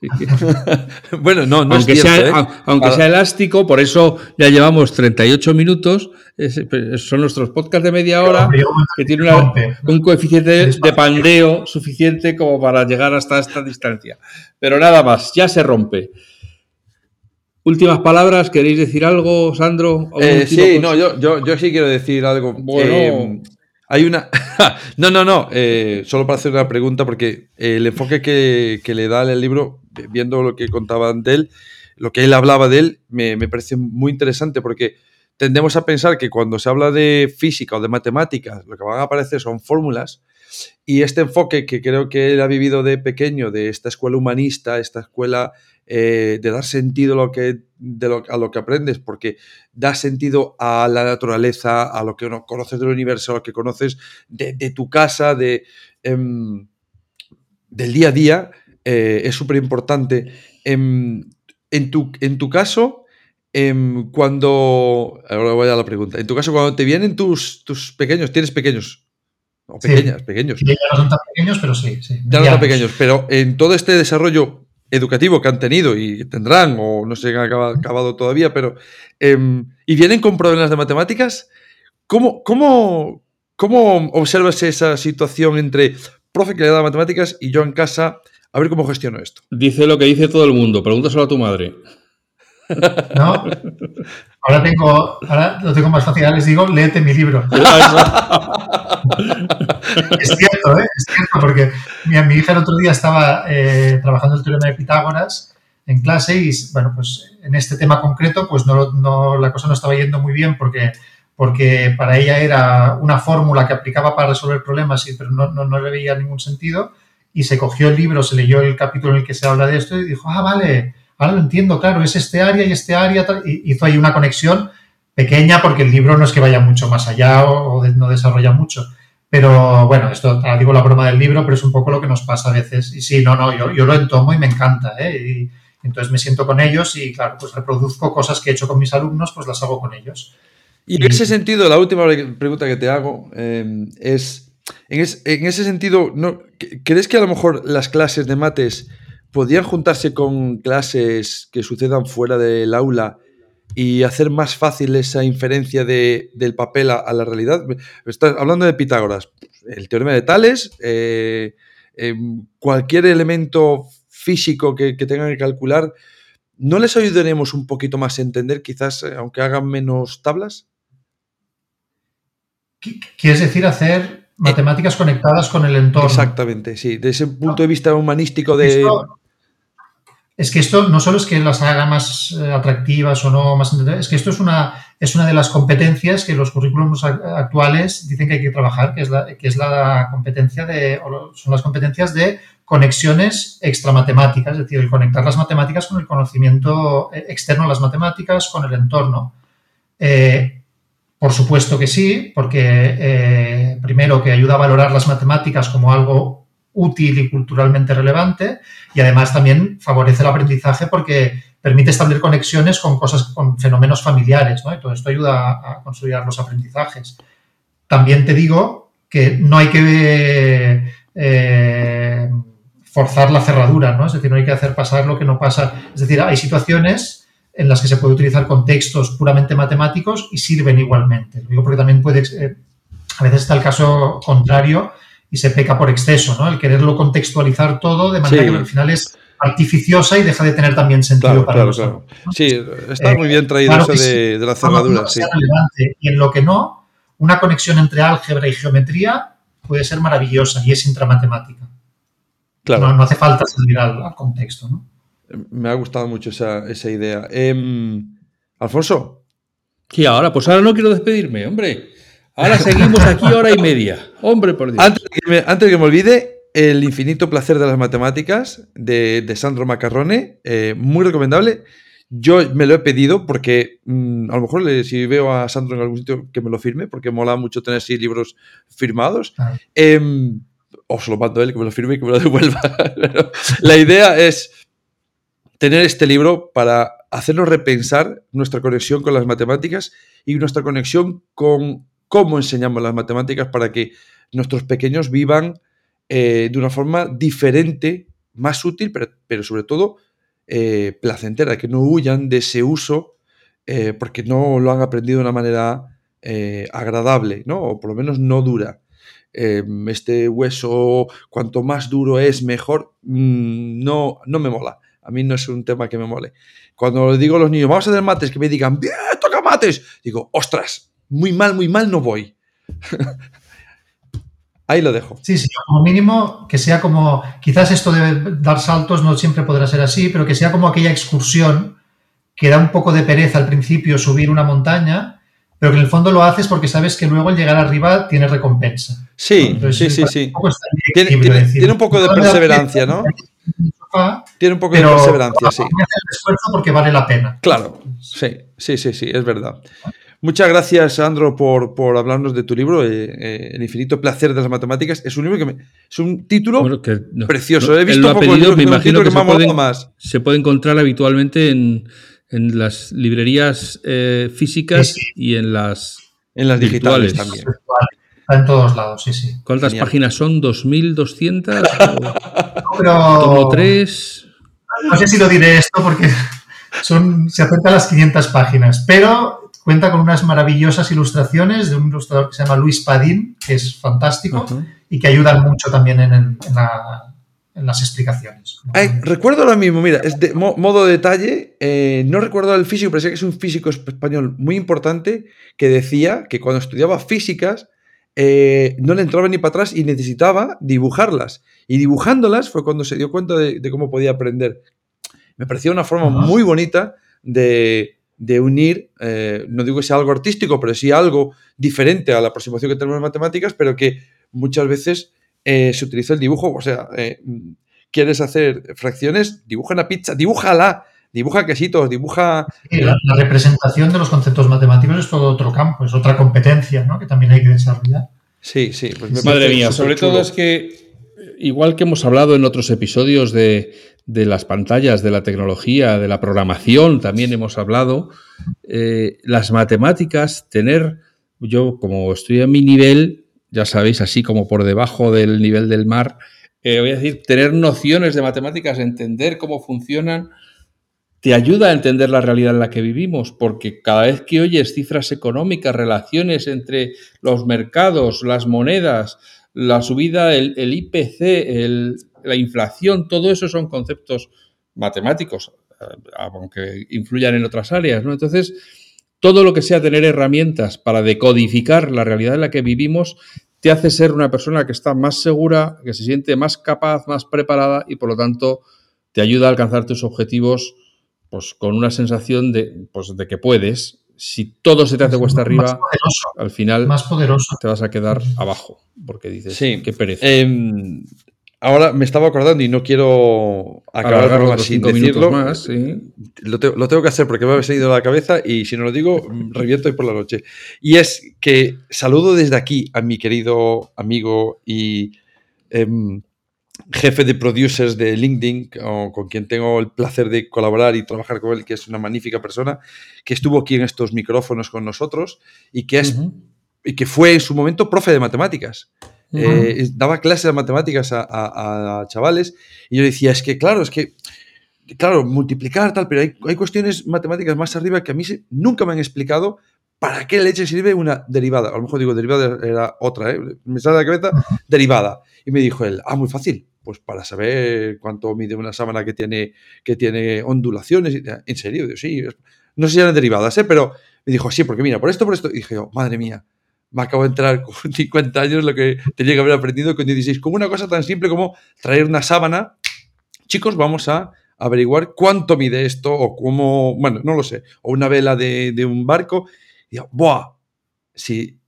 bueno, no, no aunque, es cierto, sea, ¿eh? aunque sea elástico, por eso ya llevamos 38 minutos. Es, son nuestros podcasts de media hora que tienen una, un coeficiente de pandeo suficiente como para llegar hasta esta distancia. Pero nada más, ya se rompe. Últimas palabras, ¿queréis decir algo, Sandro? Eh, sí, no, yo, yo, yo, sí quiero decir algo. Bueno, eh, hay una. no, no, no. Eh, solo para hacer una pregunta, porque el enfoque que, que, le da el libro, viendo lo que contaban de él, lo que él hablaba de él, me, me, parece muy interesante, porque tendemos a pensar que cuando se habla de física o de matemáticas, lo que van a aparecer son fórmulas. Y este enfoque que creo que él ha vivido de pequeño, de esta escuela humanista, esta escuela eh, de dar sentido a lo, que, de lo, a lo que aprendes, porque da sentido a la naturaleza, a lo que conoces del universo, a lo que conoces de, de tu casa, de, eh, del día a día, eh, es súper importante. Em, en, tu, en tu caso, em, cuando... Ahora voy a la pregunta. En tu caso, cuando te vienen tus, tus pequeños, tienes pequeños, o pequeñas, pequeños. Ya no son tan pequeños, pero sí. sí ya no tan pequeños, pero en todo este desarrollo educativo que han tenido y tendrán, o no sé si han acabado, todavía, pero. Em, y vienen con problemas de matemáticas, ¿cómo, cómo, cómo observas esa situación entre profe que le da matemáticas y yo en casa? A ver cómo gestiono esto. Dice lo que dice todo el mundo, pregúntaselo a tu madre. ¿No? Ahora tengo, ahora lo tengo más fácil, ahora les digo, léete mi libro. es cierto, ¿eh? Es cierto, porque mi, mi hija el otro día estaba eh, trabajando el teorema de Pitágoras en clase y, bueno, pues en este tema concreto, pues no, no, la cosa no estaba yendo muy bien porque, porque para ella era una fórmula que aplicaba para resolver problemas, pero no, no, no le veía ningún sentido y se cogió el libro, se leyó el capítulo en el que se habla de esto y dijo, ah, vale, ahora lo entiendo, claro, es este área y este área, y hizo ahí una conexión pequeña porque el libro no es que vaya mucho más allá o, no desarrolla mucho. Pero bueno, esto digo la broma del libro, pero es un poco lo que nos pasa a veces. Y sí, no, no, yo, yo lo entomo y me encanta. ¿eh? Y entonces me siento con ellos y claro, pues reproduzco cosas que he hecho con mis alumnos, pues las hago con ellos. Y en ese sentido, la última pregunta que te hago eh, es, en, en, ese sentido, ¿no, ¿crees que a lo mejor las clases de mates podrían juntarse con clases que sucedan fuera del aula y hacer más fácil esa inferencia de, del papel a, la realidad. Estás hablando de Pitágoras, el teorema de Tales, eh, em, cualquier elemento físico que, tengan que calcular, ¿no les ayudaremos un poquito más a entender, quizás, eh, aunque hagan menos tablas? ¿Quieres decir hacer matemáticas conectadas con el entorno? Exactamente, sí. Desde ese punto de vista humanístico de es que esto no solo es que las haga más eh, atractivas o no más es que esto es una, es una de las competencias que los currículums actuales dicen que hay que trabajar, que es la, que es la competencia de, son las competencias de conexiones extramatemáticas, es decir, el conectar las matemáticas con el conocimiento eh, externo a las matemáticas, con el entorno. Eh, por supuesto que sí, porque primero que ayuda a valorar las matemáticas como algo útil y culturalmente relevante y además también favorece el aprendizaje porque permite establecer conexiones con cosas, con fenómenos familiares, ¿no? Y todo esto ayuda a, consolidar los aprendizajes. También te digo que no hay que eh, forzar la cerradura, ¿no? Es decir, no hay que hacer pasar lo que no pasa. Es decir, hay situaciones en las que se puede utilizar contextos puramente matemáticos y sirven igualmente. Lo digo porque también puede, eh, a veces está el caso contrario, y se peca por exceso, ¿no? El quererlo contextualizar todo de manera que al final es artificiosa y deja de tener también sentido para nosotros. Sí, está muy bien traído eso de, la cerradura. Sí. Y en lo que no, una conexión entre álgebra y geometría puede ser maravillosa y es intramatemática. Claro. No, hace falta salir al, contexto, ¿no? Me ha gustado mucho esa, idea. Em, Alfonso. ¿Qué ahora? Pues ahora no quiero despedirme, hombre. Ahora seguimos aquí hora y media. Hombre, por Dios. Antes de que me, olvide, El infinito placer de las matemáticas de, Sandro Macarrone, eh, muy recomendable. Yo me lo he pedido porque mm, a lo mejor si veo a Sandro en algún sitio que me lo firme, porque mola mucho tener así libros firmados. Em, o se lo mando a él que me lo firme y que me lo devuelva. la idea es tener este libro para hacernos repensar nuestra conexión con las matemáticas y nuestra conexión con cómo enseñamos las matemáticas para que nuestros pequeños vivan eh, de una forma diferente, más útil, pero, sobre todo eh, placentera, que no huyan de ese uso eh, porque no lo han aprendido de una manera agradable, ¿no? o por lo menos no dura. este hueso, cuanto más duro es, mejor, mm, no, no me mola. A mí no es un tema que me mole. Cuando le digo a los niños, vamos a hacer mates, que me digan, bien, toca mates, digo, ostras, muy mal, muy mal no voy. Ahí lo dejo. Sí, sí, como mínimo que sea como, quizás esto de dar saltos no siempre podrá ser así, pero que sea como aquella excursión que da un poco de pereza al principio subir una montaña, pero que en el fondo lo haces porque sabes que luego al llegar arriba tiene recompensa. Sí, sí, sí, sí. Tiene, un poco de perseverancia, ¿no? Tiene un poco de perseverancia, sí. el esfuerzo porque vale la pena. Claro, sí, sí, sí, sí, es verdad. Muchas gracias, Sandro, por, por hablarnos de tu libro, eh, eh, El infinito placer de las matemáticas. Es un libro que me, es un título precioso. He visto poco me imagino que, se, puede, más. se puede encontrar habitualmente en, en las librerías eh, físicas y en las, en las digitales, también. Está en todos lados, sí, sí. ¿Cuántas páginas son? ¿2.200? Pero... 3? No sé si lo diré esto porque son, se acerca a las 500 páginas, pero Cuenta con unas maravillosas ilustraciones de un ilustrador que se llama Luis Padín, que es fantástico y que ayudan mucho también en, las explicaciones. recuerdo ahora mismo, mira, es de modo detalle, eh, no recuerdo el físico, pero sé que es un físico español muy importante que decía que cuando estudiaba físicas eh, no le entraba ni para atrás y necesitaba dibujarlas. Y dibujándolas fue cuando se dio cuenta de, cómo podía aprender. Me parecía una forma muy bonita de, de unir, eh, no digo que sea algo artístico, pero sí algo diferente a la aproximación que tenemos en matemáticas, pero que muchas veces eh, se utiliza el dibujo. O sea, eh, quieres hacer fracciones, dibuja una pizza, dibújala, dibuja quesitos, dibuja... la, representación de los conceptos matemáticos es todo otro campo, es otra competencia ¿no? que también hay que desarrollar. Sí, sí. Pues Madre mía, sobre todo es que, igual que hemos hablado en otros episodios de, de las pantallas, de la tecnología, de la programación, también hemos hablado. Eh, las matemáticas, tener, yo como estoy a mi nivel, ya sabéis, así como por debajo del nivel del mar, eh, voy a decir, tener nociones de matemáticas, entender cómo funcionan, te ayuda a entender la realidad en la que vivimos, porque cada vez que oyes cifras económicas, relaciones entre los mercados, las monedas, la subida, el, IPC, la inflación, todo eso son conceptos matemáticos, eh, aunque influyan en otras áreas, ¿no? Entonces, todo lo que sea tener herramientas para decodificar la realidad en la que vivimos te hace ser una persona que está más segura, que se siente más capaz, más preparada y por lo tanto te ayuda a alcanzar tus objetivos pues con una sensación de, pues, de que puedes. Si todo se te hace cuesta arriba, al final más poderoso. te vas a quedar abajo, porque dices, sí. qué pereza. Em, Ahora me estaba acordando y no quiero acabar con sin decirlo. Más, lo, tengo que hacer porque me ha salido a la cabeza y si no lo digo, reviento hoy por la noche. Y es que saludo desde aquí a mi querido amigo y em, jefe de producers de LinkedIn, con, quien tengo el placer de colaborar y trabajar con él, que es una magnífica persona, que estuvo aquí en estos micrófonos con nosotros y que, es, y que fue en su momento profe de matemáticas. Eh, daba clases de matemáticas a, chavales y yo decía, es que claro, es que, claro, multiplicar tal, pero hay, cuestiones matemáticas más arriba que a mí nunca me han explicado para qué leche sirve una derivada. A lo mejor digo, derivada era otra, ¿eh? me sale de la cabeza, derivada. Y me dijo él, ah, muy fácil, pues para saber cuánto mide una sábana que tiene, que tiene ondulaciones. En serio, sí, no sé si eran derivadas, ¿eh? pero me dijo, sí, porque mira, por esto, por esto. Y dije, oh, madre mía, me acabo de entrar con 50 años lo que tenía que haber aprendido con 16. Como una cosa tan simple como traer una sábana. Chicos, vamos a averiguar cuánto mide esto o cómo, bueno, no lo sé, o una vela de, un barco. Y digo, ¡buah! Si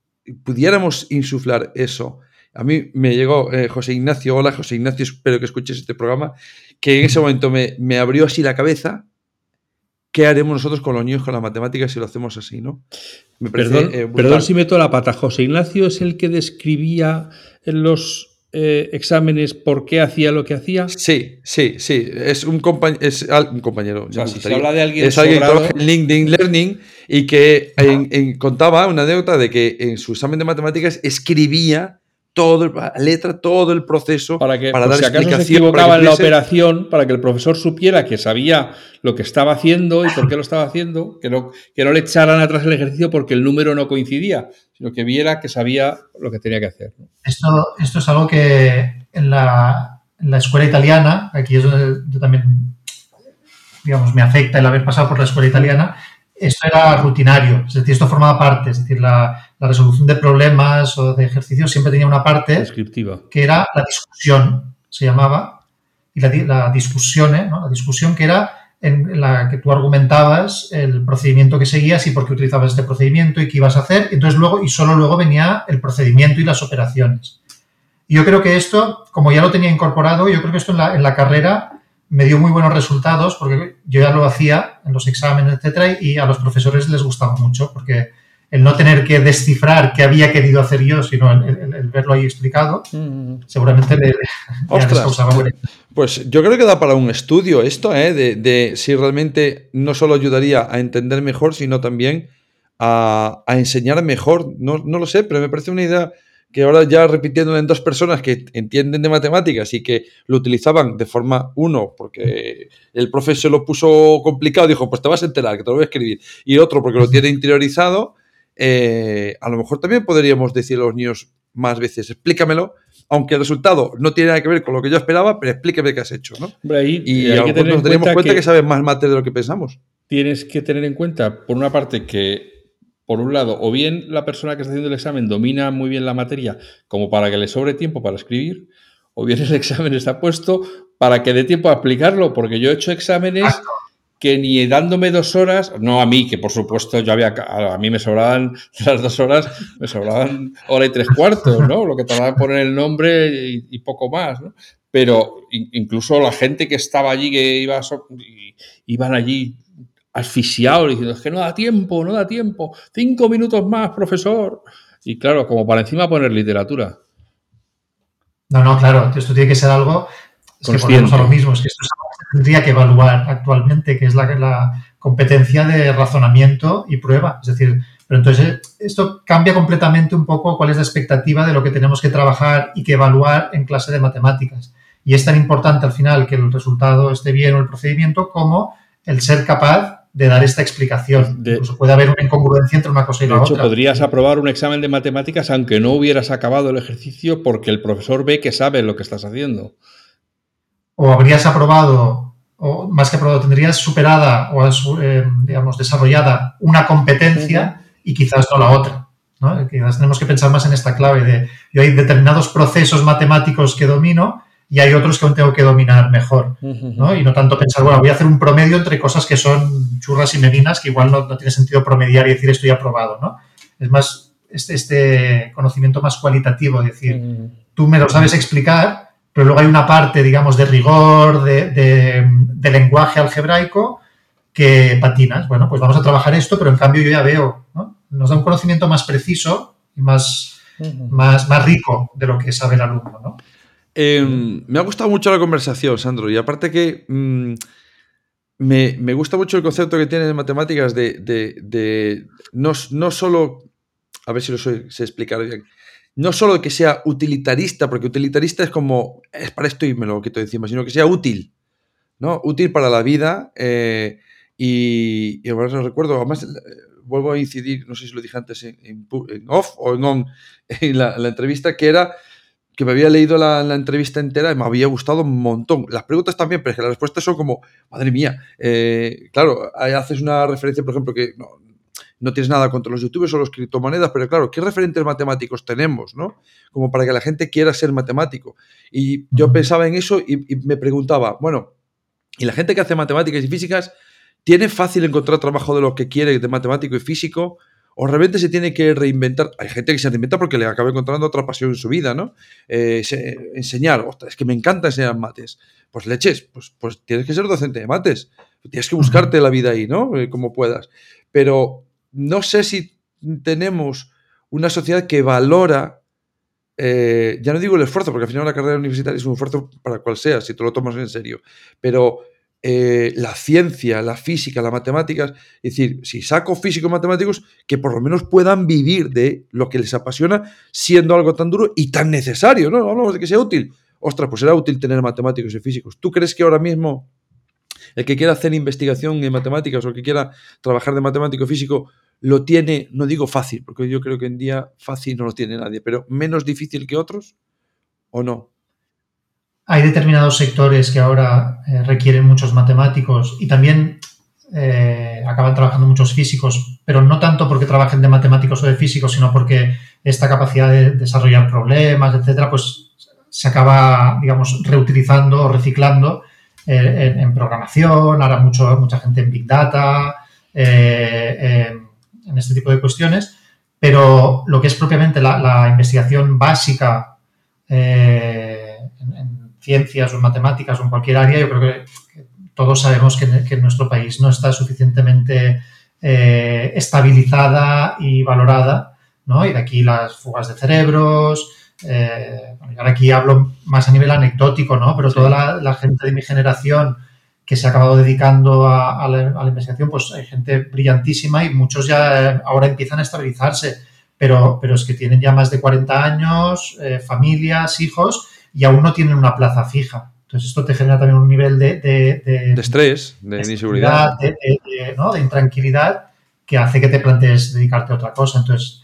pudiéramos insuflar eso. A mí me llegó eh, José Ignacio, hola José Ignacio, espero que escuches este programa, que en ese momento me, me abrió así la cabeza ¿qué haremos nosotros con los niños con la matemática si lo hacemos así, no? perdón, eh, perdón si meto la pata. José Ignacio es el que describía en los eh, exámenes por qué hacía lo que hacía. Sí, sí, sí. Es un, es un compañero. si habla de alguien es alguien que trabaja en LinkedIn Learning y que contaba una anécdota de que en su examen de matemáticas escribía todo, letra, todo el proceso para que para dar si acaso se equivocaba en la operación, para que el profesor supiera que sabía lo que estaba haciendo y por qué lo estaba haciendo, que no, que no le echaran atrás el ejercicio porque el número no coincidía, sino que viera que sabía lo que tenía que hacer. Esto, esto es algo que en la, en la escuela italiana, aquí es donde yo también, digamos, me afecta el haber pasado por la escuela italiana, esto era rutinario, es decir, esto formaba parte, es decir, la, resolución de problemas o de ejercicios siempre tenía una parte descriptiva que era la discusión, se llamaba, y la, discusión, ¿eh? la discusión que era en la que tú argumentabas el procedimiento que seguías y por qué utilizabas este procedimiento y qué ibas a hacer, entonces luego, y solo luego venía el procedimiento y las operaciones. Y yo creo que esto, como ya lo tenía incorporado, yo creo que esto en la, en la carrera me dio muy buenos resultados porque yo ya lo hacía en los exámenes, etcétera, y a los profesores les gustaba mucho porque el no tener que descifrar qué había querido hacer yo, sino el, verlo ahí explicado, mm. seguramente le, le Pues yo creo que da para un estudio esto, ¿eh? de, si realmente no solo ayudaría a entender mejor, sino también a, enseñar mejor. No, no, lo sé, pero me parece una idea que ahora ya repitiéndolo en dos personas que entienden de matemáticas y que lo utilizaban de forma uno, porque el profesor lo puso complicado, dijo, pues te vas a enterar, que te lo voy a escribir, y otro porque lo tiene interiorizado, eh, a lo mejor también podríamos decir a los niños más veces, explícamelo, aunque el resultado no tiene nada que ver con lo que yo esperaba, pero explícame qué has hecho, ¿no? y hay que tener nos daríamos cuenta que, que sabes más mate de lo que pensamos. Tienes que tener en cuenta, por una parte, que por un lado, o bien la persona que está haciendo el examen domina muy bien la materia como para que le sobre tiempo para escribir, o bien el examen está puesto para que dé tiempo a explicarlo, porque yo he hecho exámenes que ni dándome dos horas, no a mí, que por supuesto yo había, a mí me sobraban las dos horas, me sobraban hora y tres cuartos, ¿no? Lo que tardaba en poner el nombre y, poco más, ¿no? Pero incluso la gente que estaba allí, que iba, iban allí asfixiado, diciendo, es que no da tiempo, no da tiempo, cinco minutos más, profesor. Y claro, como para encima poner literatura. No, no, claro, esto tiene que ser algo, es que volvemos a lo mismo, es que esto es algo que tendría que evaluar actualmente, que es la, la competencia de razonamiento y prueba. Es decir, pero entonces esto cambia completamente un poco cuál es la expectativa de lo que tenemos que trabajar y que evaluar en clase de matemáticas. Y es tan importante al final que el resultado esté bien o el procedimiento como el ser capaz de dar esta explicación. Incluso puede haber una incongruencia entre una cosa y la otra. De hecho, podrías aprobar un examen de matemáticas aunque no hubieras acabado el ejercicio porque el profesor ve que sabe lo que estás haciendo. O habrías aprobado, o más que aprobado, tendrías superada o eh, digamos, desarrollada una competencia y quizás no la otra. ¿no? Quizás tenemos que pensar más en esta clave de yo hay determinados procesos matemáticos que domino y hay otros que aún tengo que dominar mejor, ¿no? Y no tanto pensar, bueno, voy a hacer un promedio entre cosas que son churras y medinas, que igual no, tiene sentido promediar y decir estoy aprobado, ¿no? Es más este, este conocimiento más cualitativo, decir, tú me lo sabes explicar, pero luego hay una parte, digamos, de rigor, de, lenguaje algebraico que patinas. Bueno, pues vamos a trabajar esto, pero en cambio yo ya veo, ¿no? Nos da un conocimiento más preciso y más, más, más rico de lo que sabe el alumno, ¿no? Em, me ha gustado mucho la conversación, Sandro, y aparte que mm, me, gusta mucho el concepto que tienes en matemáticas de, no, no, solo, a ver si lo sé, explicar bien, no solo que sea utilitarista, porque utilitarista es como, es para esto y me lo quito de encima, sino que sea útil, ¿no? Útil para la vida. Eh, y, y ahora no recuerdo, además eh, vuelvo a incidir, no sé si lo dije antes en, off o en on, en la entrevista, que era que me había leído la, entrevista entera y me había gustado un montón. Las preguntas también, pero es que las respuestas son como, madre mía, eh, claro, haces una referencia, por ejemplo, que no, tienes nada contra los youtubers o los criptomonedas, pero claro, ¿qué referentes matemáticos tenemos, no? Como para que la gente quiera ser matemático. Y yo pensaba en eso y, y me preguntaba, bueno, ¿y la gente que hace matemáticas y físicas tiene fácil encontrar trabajo de lo que quiere de matemático y físico? O realmente se tiene que reinventar. Hay gente que se reinventa porque le acaba encontrando otra pasión en su vida, ¿no? Eh, enseñar, ostras, es que me encanta enseñar mates. Pues leches, pues, pues tienes que ser docente de mates. Tienes que buscarte la vida ahí, ¿no? Eh, como puedas. Pero no sé si tenemos una sociedad que valora, eh, ya no digo el esfuerzo, porque al final la carrera universitaria es un esfuerzo para cual sea, si tú lo tomas en serio, pero eh, la ciencia, la física, las matemáticas. Es decir, si saco físicos matemáticos, que por lo menos puedan vivir de lo que les apasiona, siendo algo tan duro y tan necesario, ¿no? Hablamos de que sea útil. Ostras, pues será útil tener matemáticos y físicos. ¿Tú crees que ahora mismo el que quiera hacer investigación en matemáticas o el que quiera trabajar de matemático físico lo tiene, no digo fácil, porque yo creo que en día fácil no lo tiene nadie, pero menos difícil que otros o no? Hay determinados sectores que ahora eh, requieren muchos matemáticos y también eh, acaban trabajando muchos físicos, pero no tanto porque trabajen de matemáticos o de físicos, sino porque esta capacidad de desarrollar problemas, etcétera, pues se acaba, digamos, reutilizando o reciclando eh, en, programación, ahora mucho, mucha gente en Big Data, en este tipo de cuestiones, pero lo que es propiamente la, investigación básica en ciencias o en matemáticas o en cualquier área, yo creo que, todos sabemos que, nuestro país no está suficientemente eh, estabilizada y valorada, ¿no? Y de aquí las fugas de cerebros, eh, ahora aquí hablo más a nivel anecdótico, ¿no? Pero toda la, gente de mi generación que se ha acabado dedicando a, la, investigación, pues hay gente brillantísima y muchos ya eh, ahora empiezan a estabilizarse, pero, pero es que tienen ya más de 40 años, familias, hijos y aún no tienen una plaza fija. Entonces, esto te genera también un nivel de... De, estrés, de, inseguridad. De, ¿no? de, intranquilidad que hace que te plantees dedicarte a otra cosa. Entonces,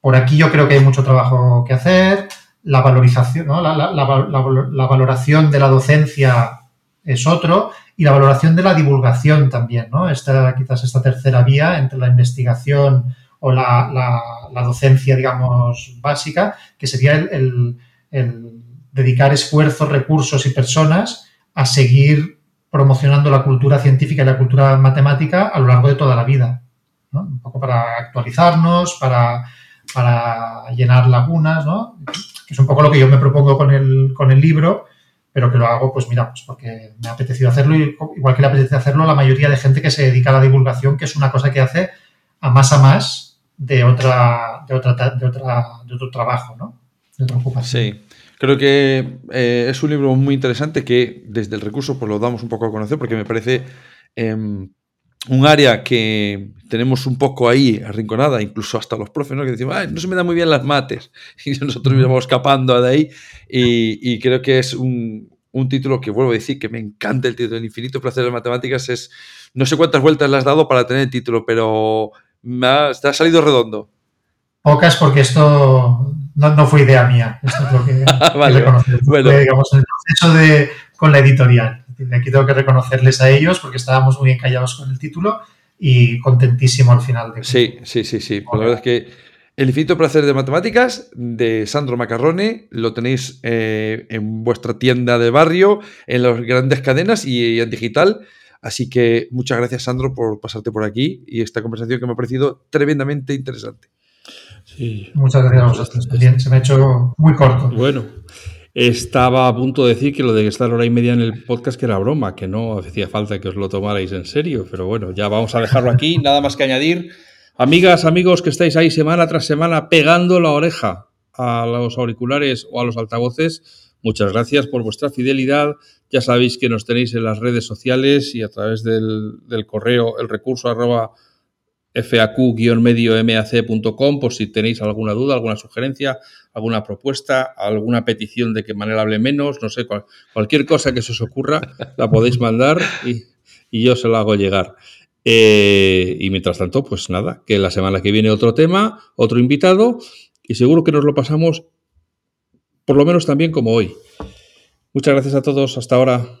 por aquí yo creo que hay mucho trabajo que hacer. La valorización, ¿no? la, la, la, valoración de la docencia es otro y la valoración de la divulgación también, ¿no? Esta, quizás esta tercera vía entre la investigación o la, docencia, digamos, básica, que sería el dedicar esfuerzos, recursos y personas a seguir promocionando la cultura científica y la cultura matemática a lo largo de toda la vida. Un poco para actualizarnos, para, para llenar lagunas, ¿no? que es un poco lo que yo me propongo con el, con el libro, pero que lo hago, pues mira, pues porque me ha apetecido hacerlo, igual que le apetece hacerlo la mayoría de gente que se dedica a la divulgación, que es una cosa que hace a más a más de otra, de otra, de otra, de otro trabajo, ¿no? De otra ocupación. Sí. Creo que eh, es un libro muy interesante que desde el recurso pues lo damos un poco a conocer porque me parece em, un área que tenemos un poco ahí arrinconada, incluso hasta los profes, ¿no? que decimos, no se me dan muy bien las mates, y nosotros íbamos escapando de ahí, y, creo que es un, título que vuelvo a decir que me encanta el título, El infinito placer de matemáticas, es, no sé cuántas vueltas le has dado para tener el título, pero me ha, te ha salido redondo. Pocas porque esto no, fue idea mía. Esto es lo que, vale, digamos, el proceso de, con la editorial. Aquí tengo que reconocerles a ellos porque estábamos muy encallados con el título y contentísimo al final. De sí, sí, sí, sí. la verdad es que El infinito placer de matemáticas de Sandro Macarrone lo tenéis eh, en vuestra tienda de barrio, en las grandes cadenas y en digital. Así que muchas gracias, Sandro, por pasarte por aquí y esta conversación que me ha parecido tremendamente interesante. Muchas gracias a vosotros. se me ha hecho muy corto. Bueno, estaba a punto de decir que lo de estar hora y media en el podcast que era broma, que no hacía falta que os lo tomarais en serio, pero bueno, ya vamos a dejarlo aquí, nada más que añadir. Amigas, amigos que estáis ahí semana tras semana pegando la oreja a los auriculares o a los altavoces, muchas gracias por vuestra fidelidad. Ya sabéis que nos tenéis en las redes sociales y a través del, del correo el recurso arroba faq-mediomac.com por si tenéis alguna duda, alguna sugerencia, alguna propuesta, alguna petición de que manera hable menos, no sé, cualquier cosa que se os ocurra, la podéis mandar y, yo se la hago llegar. Eh, y mientras tanto, pues nada, que la semana que viene otro tema, otro invitado, y seguro que nos lo pasamos por lo menos también como hoy. Muchas gracias a todos, hasta ahora.